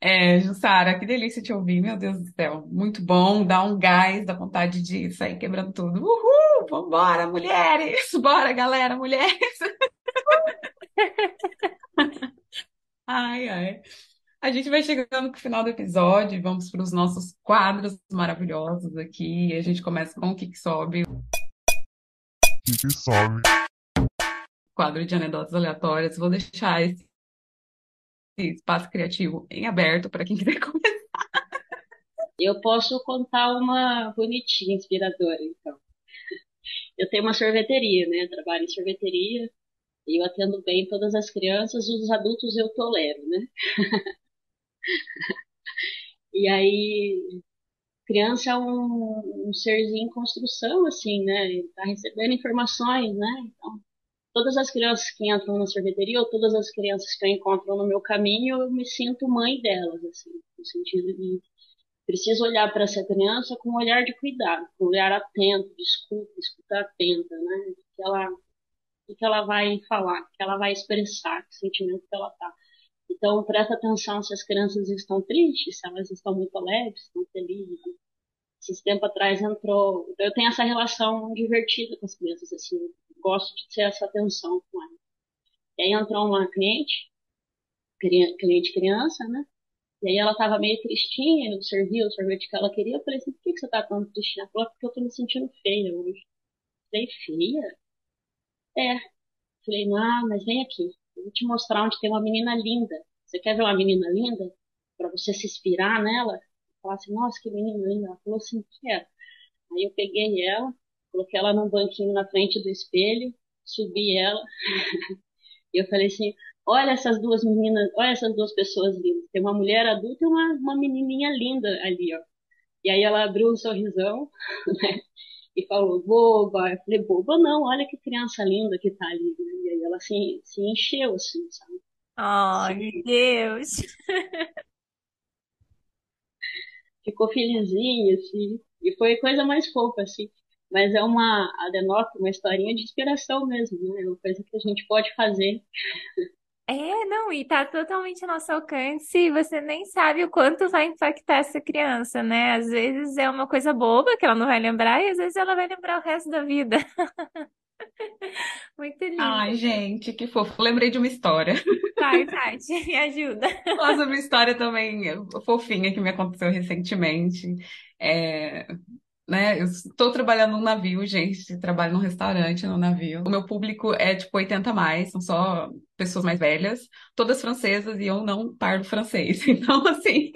é, Jussara, que delícia te ouvir, meu Deus do céu. Muito bom, dá um gás, dá vontade de sair quebrando tudo. Uhul, vambora, mulheres! Bora, galera, mulheres! Ai, ai. A gente vai chegando no final do episódio, vamos para os nossos quadros maravilhosos aqui. A gente começa com o que que sobe, que que sobe. quadro de anedotas aleatórias. Vou deixar esse espaço criativo em aberto para quem quiser começar. Eu posso contar uma bonitinha, inspiradora, então. Eu tenho uma sorveteria, né? Trabalho em sorveteria e eu atendo bem todas as crianças, os adultos eu tolero, né? E aí, criança é um, um serzinho em construção, assim, né? Ele tá recebendo informações, né? Então, todas as crianças que entram na sorveteria ou todas as crianças que eu encontro no meu caminho, eu me sinto mãe delas, assim, no sentido de preciso olhar para essa criança com um olhar de cuidado, com um olhar atento, de escuta, escuta atenta, né? Que ela, o que ela vai falar, que ela vai expressar, que sentimento que ela tá. Então, presta atenção se as crianças estão tristes, se elas estão muito alegres, estão felizes. Esses tempo atrás entrou. Eu tenho essa relação divertida com as crianças, assim, gosto de ter essa atenção com elas. E aí entrou uma cliente, cliente criança, né? E aí ela estava meio tristinha, eu servi o sorvete que ela queria. Eu falei assim, por que, que você tá tão tristinha? Ela falou, porque eu tô me sentindo feia hoje. Falei, feia? É. Falei, não, mas vem aqui. Eu vou te mostrar onde tem uma menina linda. Você quer ver uma menina linda? Para você se inspirar nela? Falar assim, nossa, que menina linda. Ela falou assim, quero. Aí eu peguei ela, coloquei ela num banquinho na frente do espelho, subi ela. e eu falei assim, olha essas duas meninas, olha essas duas pessoas lindas. Tem uma mulher adulta e uma, uma menininha linda ali, ó. E aí ela abriu um sorrisão, né? E falou, boba. Eu falei, boba não, olha que criança linda que tá ali. Né? E aí ela se, se encheu, assim, sabe? Oh, meu Deus! Ficou felizinha, assim. E foi coisa mais fofa, assim. Mas é uma, a denota, uma historinha de inspiração mesmo, né? É uma coisa que a gente pode fazer. É, não, e tá totalmente ao nosso alcance e você nem sabe o quanto vai impactar essa criança, né? Às vezes é uma coisa boba que ela não vai lembrar e às vezes ela vai lembrar o resto da vida. Muito lindo. Ai, gente, que fofo. Lembrei de uma história. Vai, Tati, me ajuda. Mas uma história também fofinha que me aconteceu recentemente. É, né? Eu estou trabalhando num navio, gente, trabalho num restaurante no navio. O meu público é tipo 80 a mais, são só pessoas mais velhas, todas francesas e eu não parlo francês. Então, assim,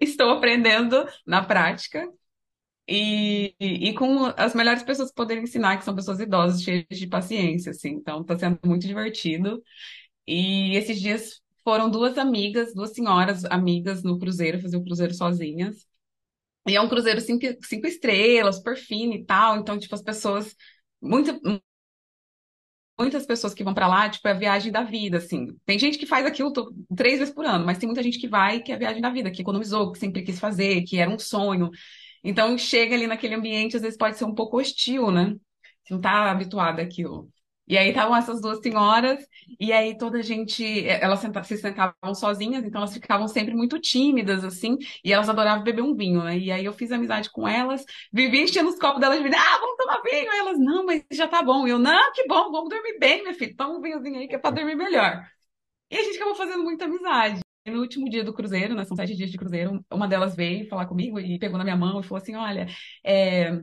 estou aprendendo na prática. E, e, com as melhores pessoas que poderem ensinar, que são pessoas idosas, cheias de paciência, assim. Então, está sendo muito divertido. E esses dias foram duas amigas, duas senhoras amigas no cruzeiro, fazer o cruzeiro sozinhas. E é um cruzeiro cinco, cinco estrelas, super fino e tal. Então, tipo, as pessoas. Muito, muitas pessoas que vão para lá, tipo, é a viagem da vida, assim. Tem gente que faz aquilo três vezes por ano, mas tem muita gente que vai que é a viagem da vida, que economizou, que sempre quis fazer, que era um sonho. Então, chega ali naquele ambiente, às vezes pode ser um pouco hostil, né? Você não tá habituado àquilo. E aí estavam essas duas senhoras, e aí toda a gente, elas senta, se sentavam sozinhas, então elas ficavam sempre muito tímidas, assim, e elas adoravam beber um vinho, né? E aí eu fiz amizade com elas, vivia enchendo os copos delas de vinho, ah, vamos tomar vinho! Elas, não, mas já tá bom. E eu, não, que bom, vamos dormir bem, minha filha, toma um vinhozinho aí que é pra dormir melhor. E a gente acabou fazendo muita amizade. No último dia do cruzeiro, né, são sete dias de cruzeiro, uma delas veio falar comigo e pegou na minha mão e falou assim, olha, é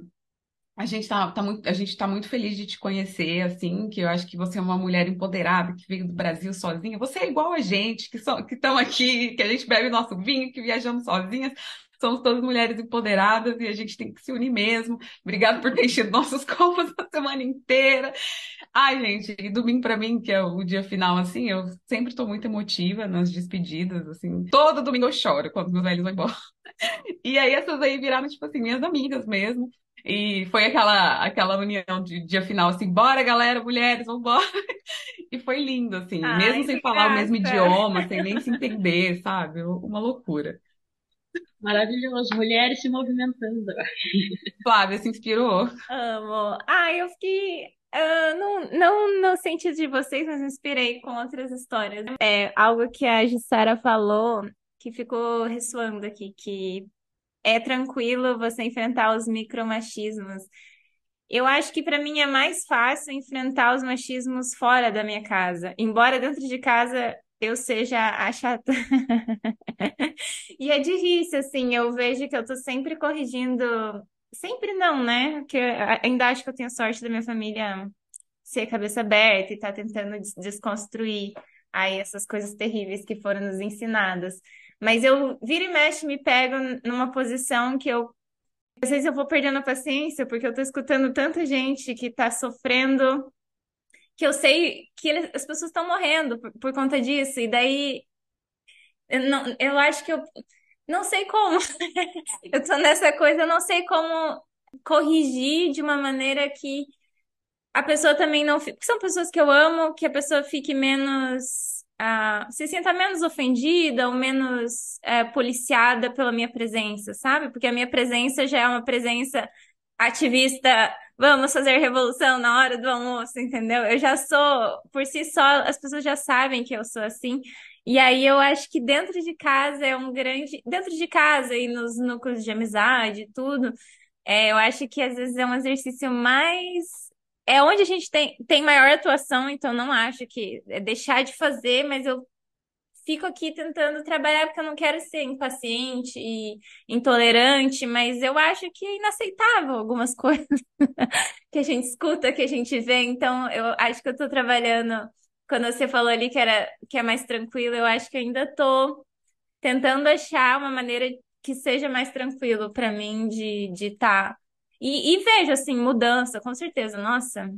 A gente tá, tá muito, a gente tá muito feliz de te conhecer, assim, que eu acho que você é uma mulher empoderada, que veio do Brasil sozinha. Você é igual a gente, que são, que estão aqui, que a gente bebe nosso vinho, que viajamos sozinhas. Somos todas mulheres empoderadas e a gente tem que se unir mesmo. Obrigado por ter enchido nossos copos a semana inteira. Ai, gente, e domingo pra mim, que é o dia final, assim, eu sempre tô muito emotiva nas despedidas, assim. Todo domingo eu choro quando meus velhos vão embora. E aí essas aí viraram, tipo assim, minhas amigas mesmo. E foi aquela, aquela união de dia final, assim, bora galera, mulheres, vambora. E foi lindo, assim, Ai, mesmo sem que falar o mesmo graça. idioma, sem nem se entender, sabe? Uma loucura. Maravilhoso, mulheres se movimentando. Flávia se inspirou. Amo. Ah, eu fiquei. ah, não, não no sentido de vocês, mas me inspirei com outras histórias. É algo que a Jussara falou que ficou ressoando aqui, que é tranquilo você enfrentar os micromachismos. Eu acho que para mim é mais fácil enfrentar os machismos fora da minha casa, embora dentro de casa eu seja a chata. E é difícil, assim, eu vejo que eu tô sempre corrigindo. Sempre não, né? Porque ainda acho que eu tenho sorte da minha família ser cabeça aberta e tá tentando des- desconstruir aí essas coisas terríveis que foram nos ensinadas. Mas eu vira e mexe me pego numa posição que eu às vezes eu vou perdendo a paciência porque eu tô escutando tanta gente que tá sofrendo, que eu sei que eles- as pessoas estão morrendo por, por conta disso. E daí eu, não, eu acho que eu não sei como. Eu tô nessa coisa, eu não sei como corrigir de uma maneira que a pessoa também não fique. São pessoas que eu amo, que a pessoa fique menos. ah, se sinta menos ofendida ou menos eh, policiada pela minha presença, sabe? Porque a minha presença já é uma presença ativista. Vamos fazer revolução na hora do almoço, entendeu? Eu já sou, por si só, as pessoas já sabem que eu sou assim. E aí eu acho que dentro de casa é um grande. Dentro de casa e nos núcleos de amizade e tudo. É, eu acho que às vezes é um exercício mais. É onde a gente tem, tem maior atuação, então não acho que é deixar de fazer, mas eu fico aqui tentando trabalhar porque eu não quero ser impaciente e intolerante, mas eu acho que é inaceitável algumas coisas que a gente escuta, que a gente vê, então eu acho que eu tô trabalhando. Quando você falou ali que era que é mais tranquilo, eu acho que ainda tô tentando achar uma maneira que seja mais tranquilo para mim de de estar. E, e vejo assim mudança, com certeza. Nossa,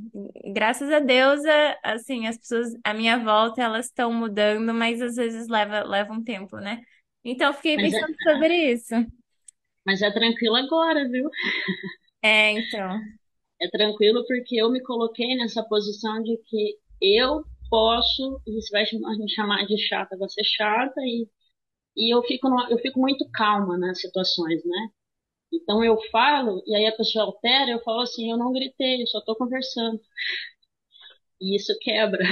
graças a Deus, é, assim, as pessoas à minha volta elas estão mudando, mas às vezes leva leva um tempo, né? Então eu fiquei Mas é, pensando sobre isso. mas é tranquilo agora, viu? É, então. É tranquilo porque eu me coloquei nessa posição de que eu posso, e você vai me chamar de chata, você chata, e, e eu fico, numa- eu fico muito calma nas situações, né? Então eu falo, e aí a pessoa altera, eu falo assim, eu não gritei, eu só tô conversando. E isso quebra.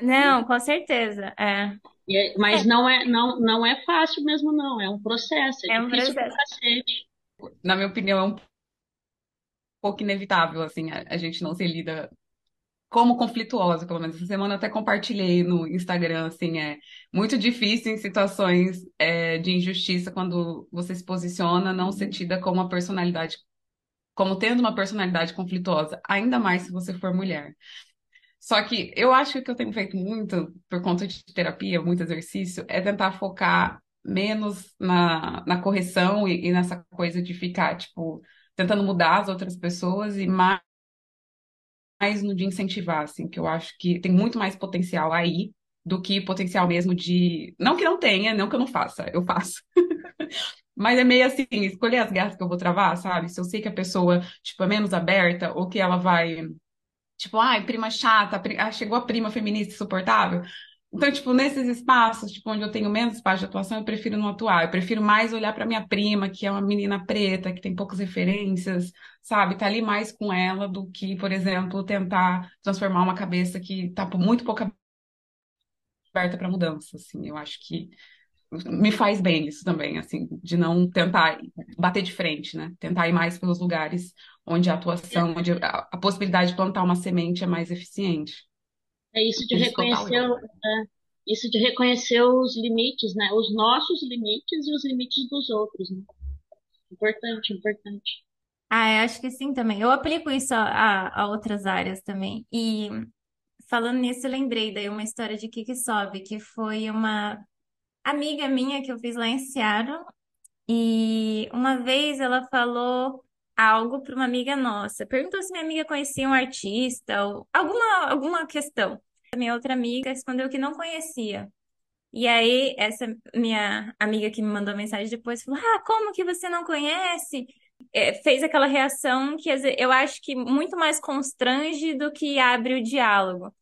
Não, com certeza. É. E é- mas não é, não, não é fácil mesmo, não. É um processo, é É um processo. Na minha opinião, é um pouco inevitável, assim, a, a gente não se lida como conflituosa, pelo menos essa semana eu até compartilhei no Instagram, assim, é muito difícil em situações é, de injustiça quando você se posiciona não ser tida como uma personalidade, como tendo uma personalidade conflituosa, ainda mais se você for mulher. Só que eu acho que eu tenho feito muito, por conta de terapia, muito exercício, é tentar focar menos na, na correção e, e nessa coisa de ficar, tipo, tentando mudar as outras pessoas e mais mais no de incentivar, assim, que eu acho que tem muito mais potencial aí do que potencial mesmo de. Não que não tenha, não que eu não faça, eu faço. Mas é meio assim, escolher as guerras que eu vou travar, sabe? Se eu sei que a pessoa, tipo, é menos aberta, ou que ela vai, tipo, ai, prima chata, pri- ah, chegou a prima feminista insuportável. Então, tipo, nesses espaços, tipo, onde eu tenho menos espaço de atuação, eu prefiro não atuar. Eu prefiro mais olhar para minha prima, que é uma menina preta, que tem poucas referências, sabe? Tá ali mais com ela do que, por exemplo, tentar transformar uma cabeça que tá muito pouco aberta para mudança, assim. Eu acho que me faz bem isso também, assim, de não tentar bater de frente, né? Tentar ir mais pelos lugares onde a atuação, onde a, a possibilidade de plantar uma semente é mais eficiente. É isso de reconhecer, é, isso de reconhecer os limites, né? Os nossos limites e os limites dos outros, né? Importante, importante. Ah, eu acho que sim também. Eu aplico isso a, a, a outras áreas também. E falando nisso, eu lembrei daí uma história de Kiki Sobe, que foi uma amiga minha que eu fiz lá em Seattle. E uma vez ela falou algo para uma amiga nossa. Perguntou se minha amiga conhecia um artista ou alguma, alguma questão. A minha outra amiga respondeu que não conhecia. E aí, essa minha amiga que me mandou mensagem depois falou: Ah, como que você não conhece? É, fez aquela reação que eu acho que muito mais constrange do que abre o diálogo.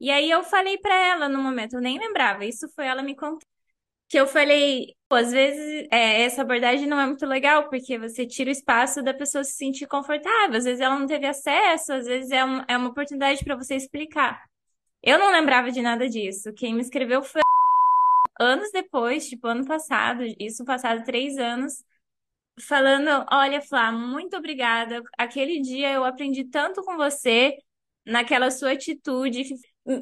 E aí eu falei para ela no momento, eu nem lembrava, isso foi ela me contando que eu falei, pô, às vezes é, essa abordagem não é muito legal, porque você tira o espaço da pessoa se sentir confortável, às vezes ela não teve acesso, às vezes é, um, é uma oportunidade para você explicar. Eu não lembrava de nada disso. Quem me escreveu foi anos depois, tipo ano passado, isso passado três anos, falando: Olha, Flá, muito obrigada. Aquele dia eu aprendi tanto com você, naquela sua atitude,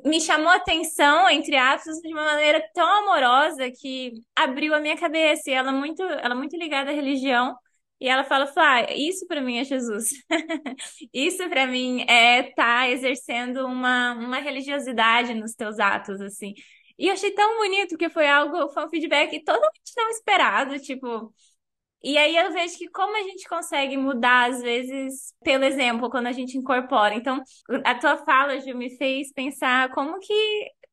me chamou a atenção, entre aspas, de uma maneira tão amorosa que abriu a minha cabeça. E ela é muito, ela é muito ligada à religião. E ela fala, Flá, isso para mim é Jesus. Isso para mim é estar tá exercendo uma, uma religiosidade nos teus atos, assim. E eu achei tão bonito que foi algo, foi um feedback totalmente não esperado, tipo, e aí eu vejo que como a gente consegue mudar, às vezes, pelo exemplo, quando a gente incorpora. Então, a tua fala, Ju, me fez pensar como que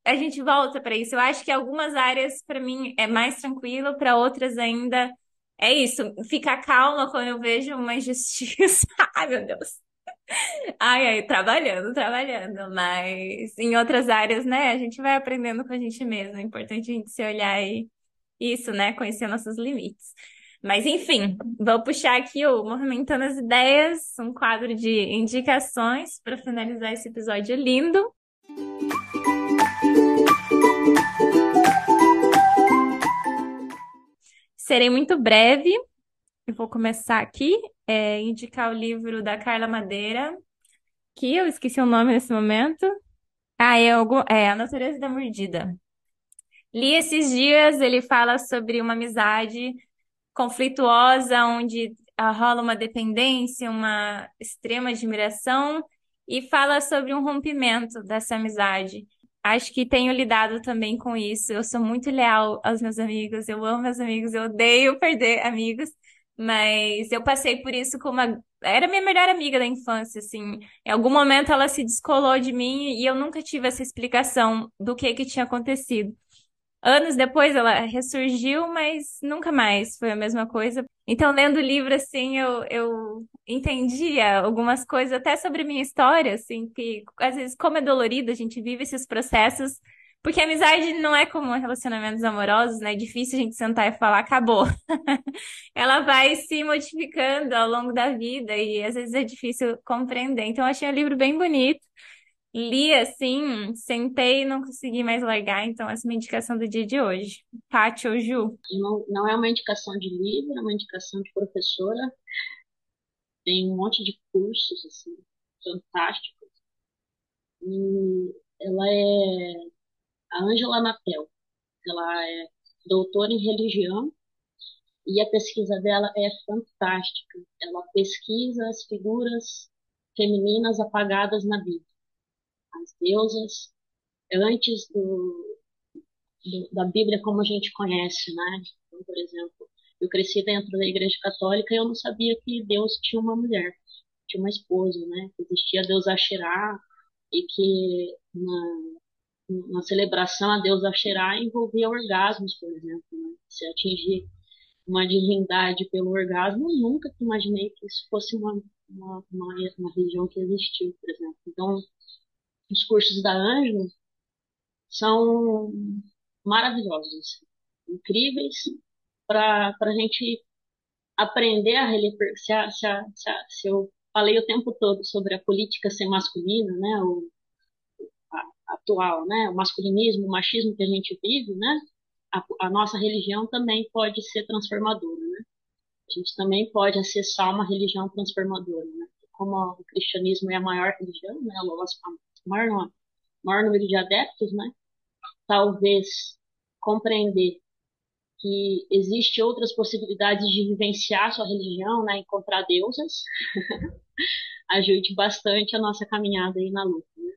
a gente volta para isso. Eu acho que algumas áreas, para mim, é mais tranquilo, para outras ainda é isso. Ficar calma quando eu vejo uma injustiça. Ai, meu Deus. Ai, ai, trabalhando, trabalhando. Mas em outras áreas, né, a gente vai aprendendo com a gente mesmo. É importante a gente se olhar e isso, né, conhecer nossos limites. Mas enfim, vou puxar aqui o Movimentando as Ideias, um quadro de indicações para finalizar esse episódio lindo. Serei muito breve. Eu vou começar aqui, é, indicar o livro da Carla Madeira, que eu esqueci o nome nesse momento. Ah, é, algum, é A Natureza da Mordida. Li esses dias, ele fala sobre uma amizade conflituosa, onde uh, rola uma dependência, uma extrema admiração, e fala sobre um rompimento dessa amizade. Acho que tenho lidado também com isso. Eu sou muito leal aos meus amigos, eu amo meus amigos, eu odeio perder amigos, mas eu passei por isso com uma. Era minha melhor amiga da infância, assim. Em algum momento ela se descolou de mim e eu nunca tive essa explicação do que que tinha acontecido. Anos depois ela ressurgiu, mas nunca mais foi a mesma coisa. Então, lendo o livro, assim, eu, eu entendia algumas coisas, até sobre minha história, assim, que às vezes, como é dolorido, a gente vive esses processos, porque amizade não é como relacionamentos amorosos, né? É difícil a gente sentar e falar, acabou. Ela vai se modificando ao longo da vida e às vezes é difícil compreender. Então, eu achei o livro bem bonito li assim, sentei e não consegui mais largar, então essa é uma indicação do dia de hoje. Paty ou Ju? Não, não é uma indicação de livro, é uma indicação de professora. Tem um monte de cursos, assim, fantásticos. E ela é a Ângela Natel. Ela é doutora em religião e a pesquisa dela é fantástica. Ela pesquisa as figuras femininas apagadas na Bíblia as deusas antes do, do, da Bíblia como a gente conhece, né? Então, por exemplo, eu cresci dentro da Igreja Católica e eu não sabia que Deus tinha uma mulher, tinha uma esposa, né? Que existia Deus Asherá e que na, na celebração a Deus Asherá envolvia orgasmos, por exemplo, né? Se atingir uma divindade pelo orgasmo, eu nunca imaginei que isso fosse uma, uma, uma, uma religião que existiu, por exemplo. Então, os cursos da Ângela são maravilhosos, incríveis, para a gente aprender a. Se, se, se, se, eu falei o tempo todo sobre a política ser masculina, né, o atual, né, o masculinismo, o machismo que a gente vive, né, a, nossa religião também pode ser transformadora, né? A gente também pode acessar uma religião transformadora, né? Como o cristianismo é a maior religião, né, o maior, maior número de adeptos, né? Talvez compreender que existe outras possibilidades de vivenciar sua religião, né, encontrar deusas, ajude bastante a nossa caminhada aí na luta. Né?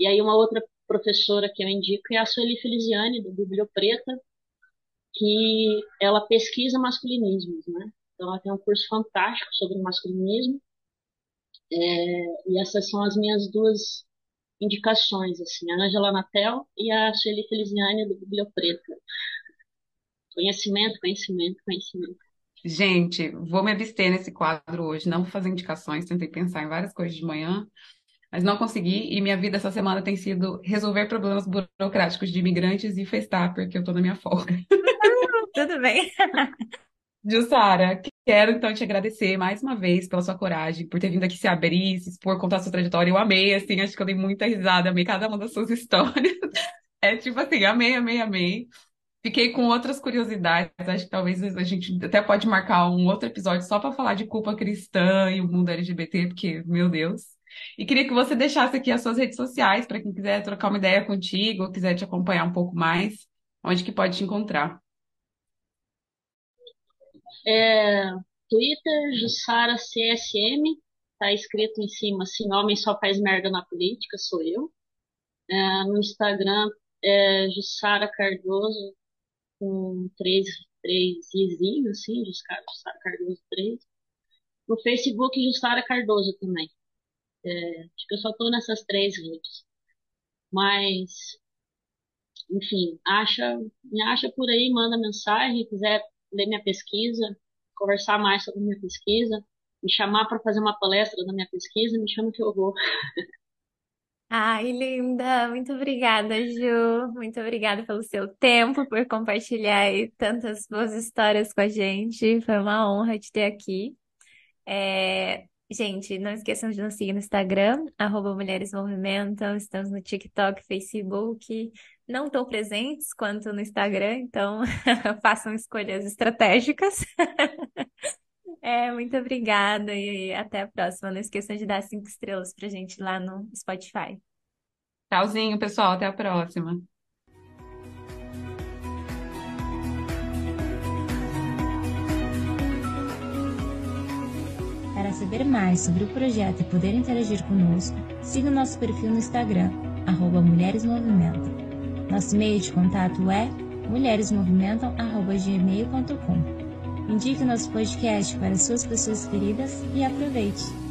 E aí uma outra professora que eu indico é a Sueli Feliciani, do Bibliopreta, que ela pesquisa masculinismos, né? Então ela tem um curso fantástico sobre masculinismo, é, e essas são as minhas duas indicações, assim, a Angela Natel e a Sueli Feliciani, do Bibliopreta. Conhecimento, conhecimento, conhecimento. Gente, vou me abster nesse quadro hoje, não vou fazer indicações, tentei pensar em várias coisas de manhã, mas não consegui, e minha vida essa semana tem sido resolver problemas burocráticos de imigrantes e festar, porque eu tô na minha folga. Tudo bem. Jussara, quero então te agradecer mais uma vez pela sua coragem, por ter vindo aqui se abrir, se expor, contar sua trajetória. Eu amei, assim, acho que eu dei muita risada, amei cada uma das suas histórias. É tipo assim, amei, amei, amei. Fiquei com outras curiosidades. Acho que talvez a gente até pode marcar um outro episódio só para falar de culpa cristã e o mundo LGBT, porque, meu Deus. E queria que você deixasse aqui as suas redes sociais para quem quiser trocar uma ideia contigo, ou quiser te acompanhar um pouco mais, onde que pode te encontrar. É, Twitter, Jussara CSM, tá escrito em cima, assim, homem só faz merda na política, sou eu. É, no Instagram, é Jussara Cardoso, com três, três izinhos, assim, Jussara Cardoso 3. No Facebook, Jussara Cardoso também. É, acho que eu só tô nessas três redes. Mas, enfim, acha, me acha por aí, manda mensagem, quiser ler minha pesquisa, conversar mais sobre minha pesquisa, me chamar para fazer uma palestra da minha pesquisa, me chama que eu vou. Ai, linda! Muito obrigada, Ju. Muito obrigada pelo seu tempo, por compartilhar aí tantas boas histórias com a gente. Foi uma honra te ter aqui. É, Gente, não esqueçam de nos seguir no Instagram, arroba Mulheres Movimentam. Estamos no TikTok, Facebook. Não tão presentes quanto no Instagram, então façam escolhas estratégicas. É, muito obrigada e até a próxima. Não esqueçam de dar cinco estrelas pra gente lá no Spotify. Tchauzinho, pessoal. Até a próxima. Para saber mais sobre o projeto e poder interagir conosco, siga o nosso perfil no Instagram, arroba Mulheres Movimentam. Nosso e-mail de contato é mulheresmovimentam.gmail.com. Indique nosso podcast para suas pessoas queridas e aproveite!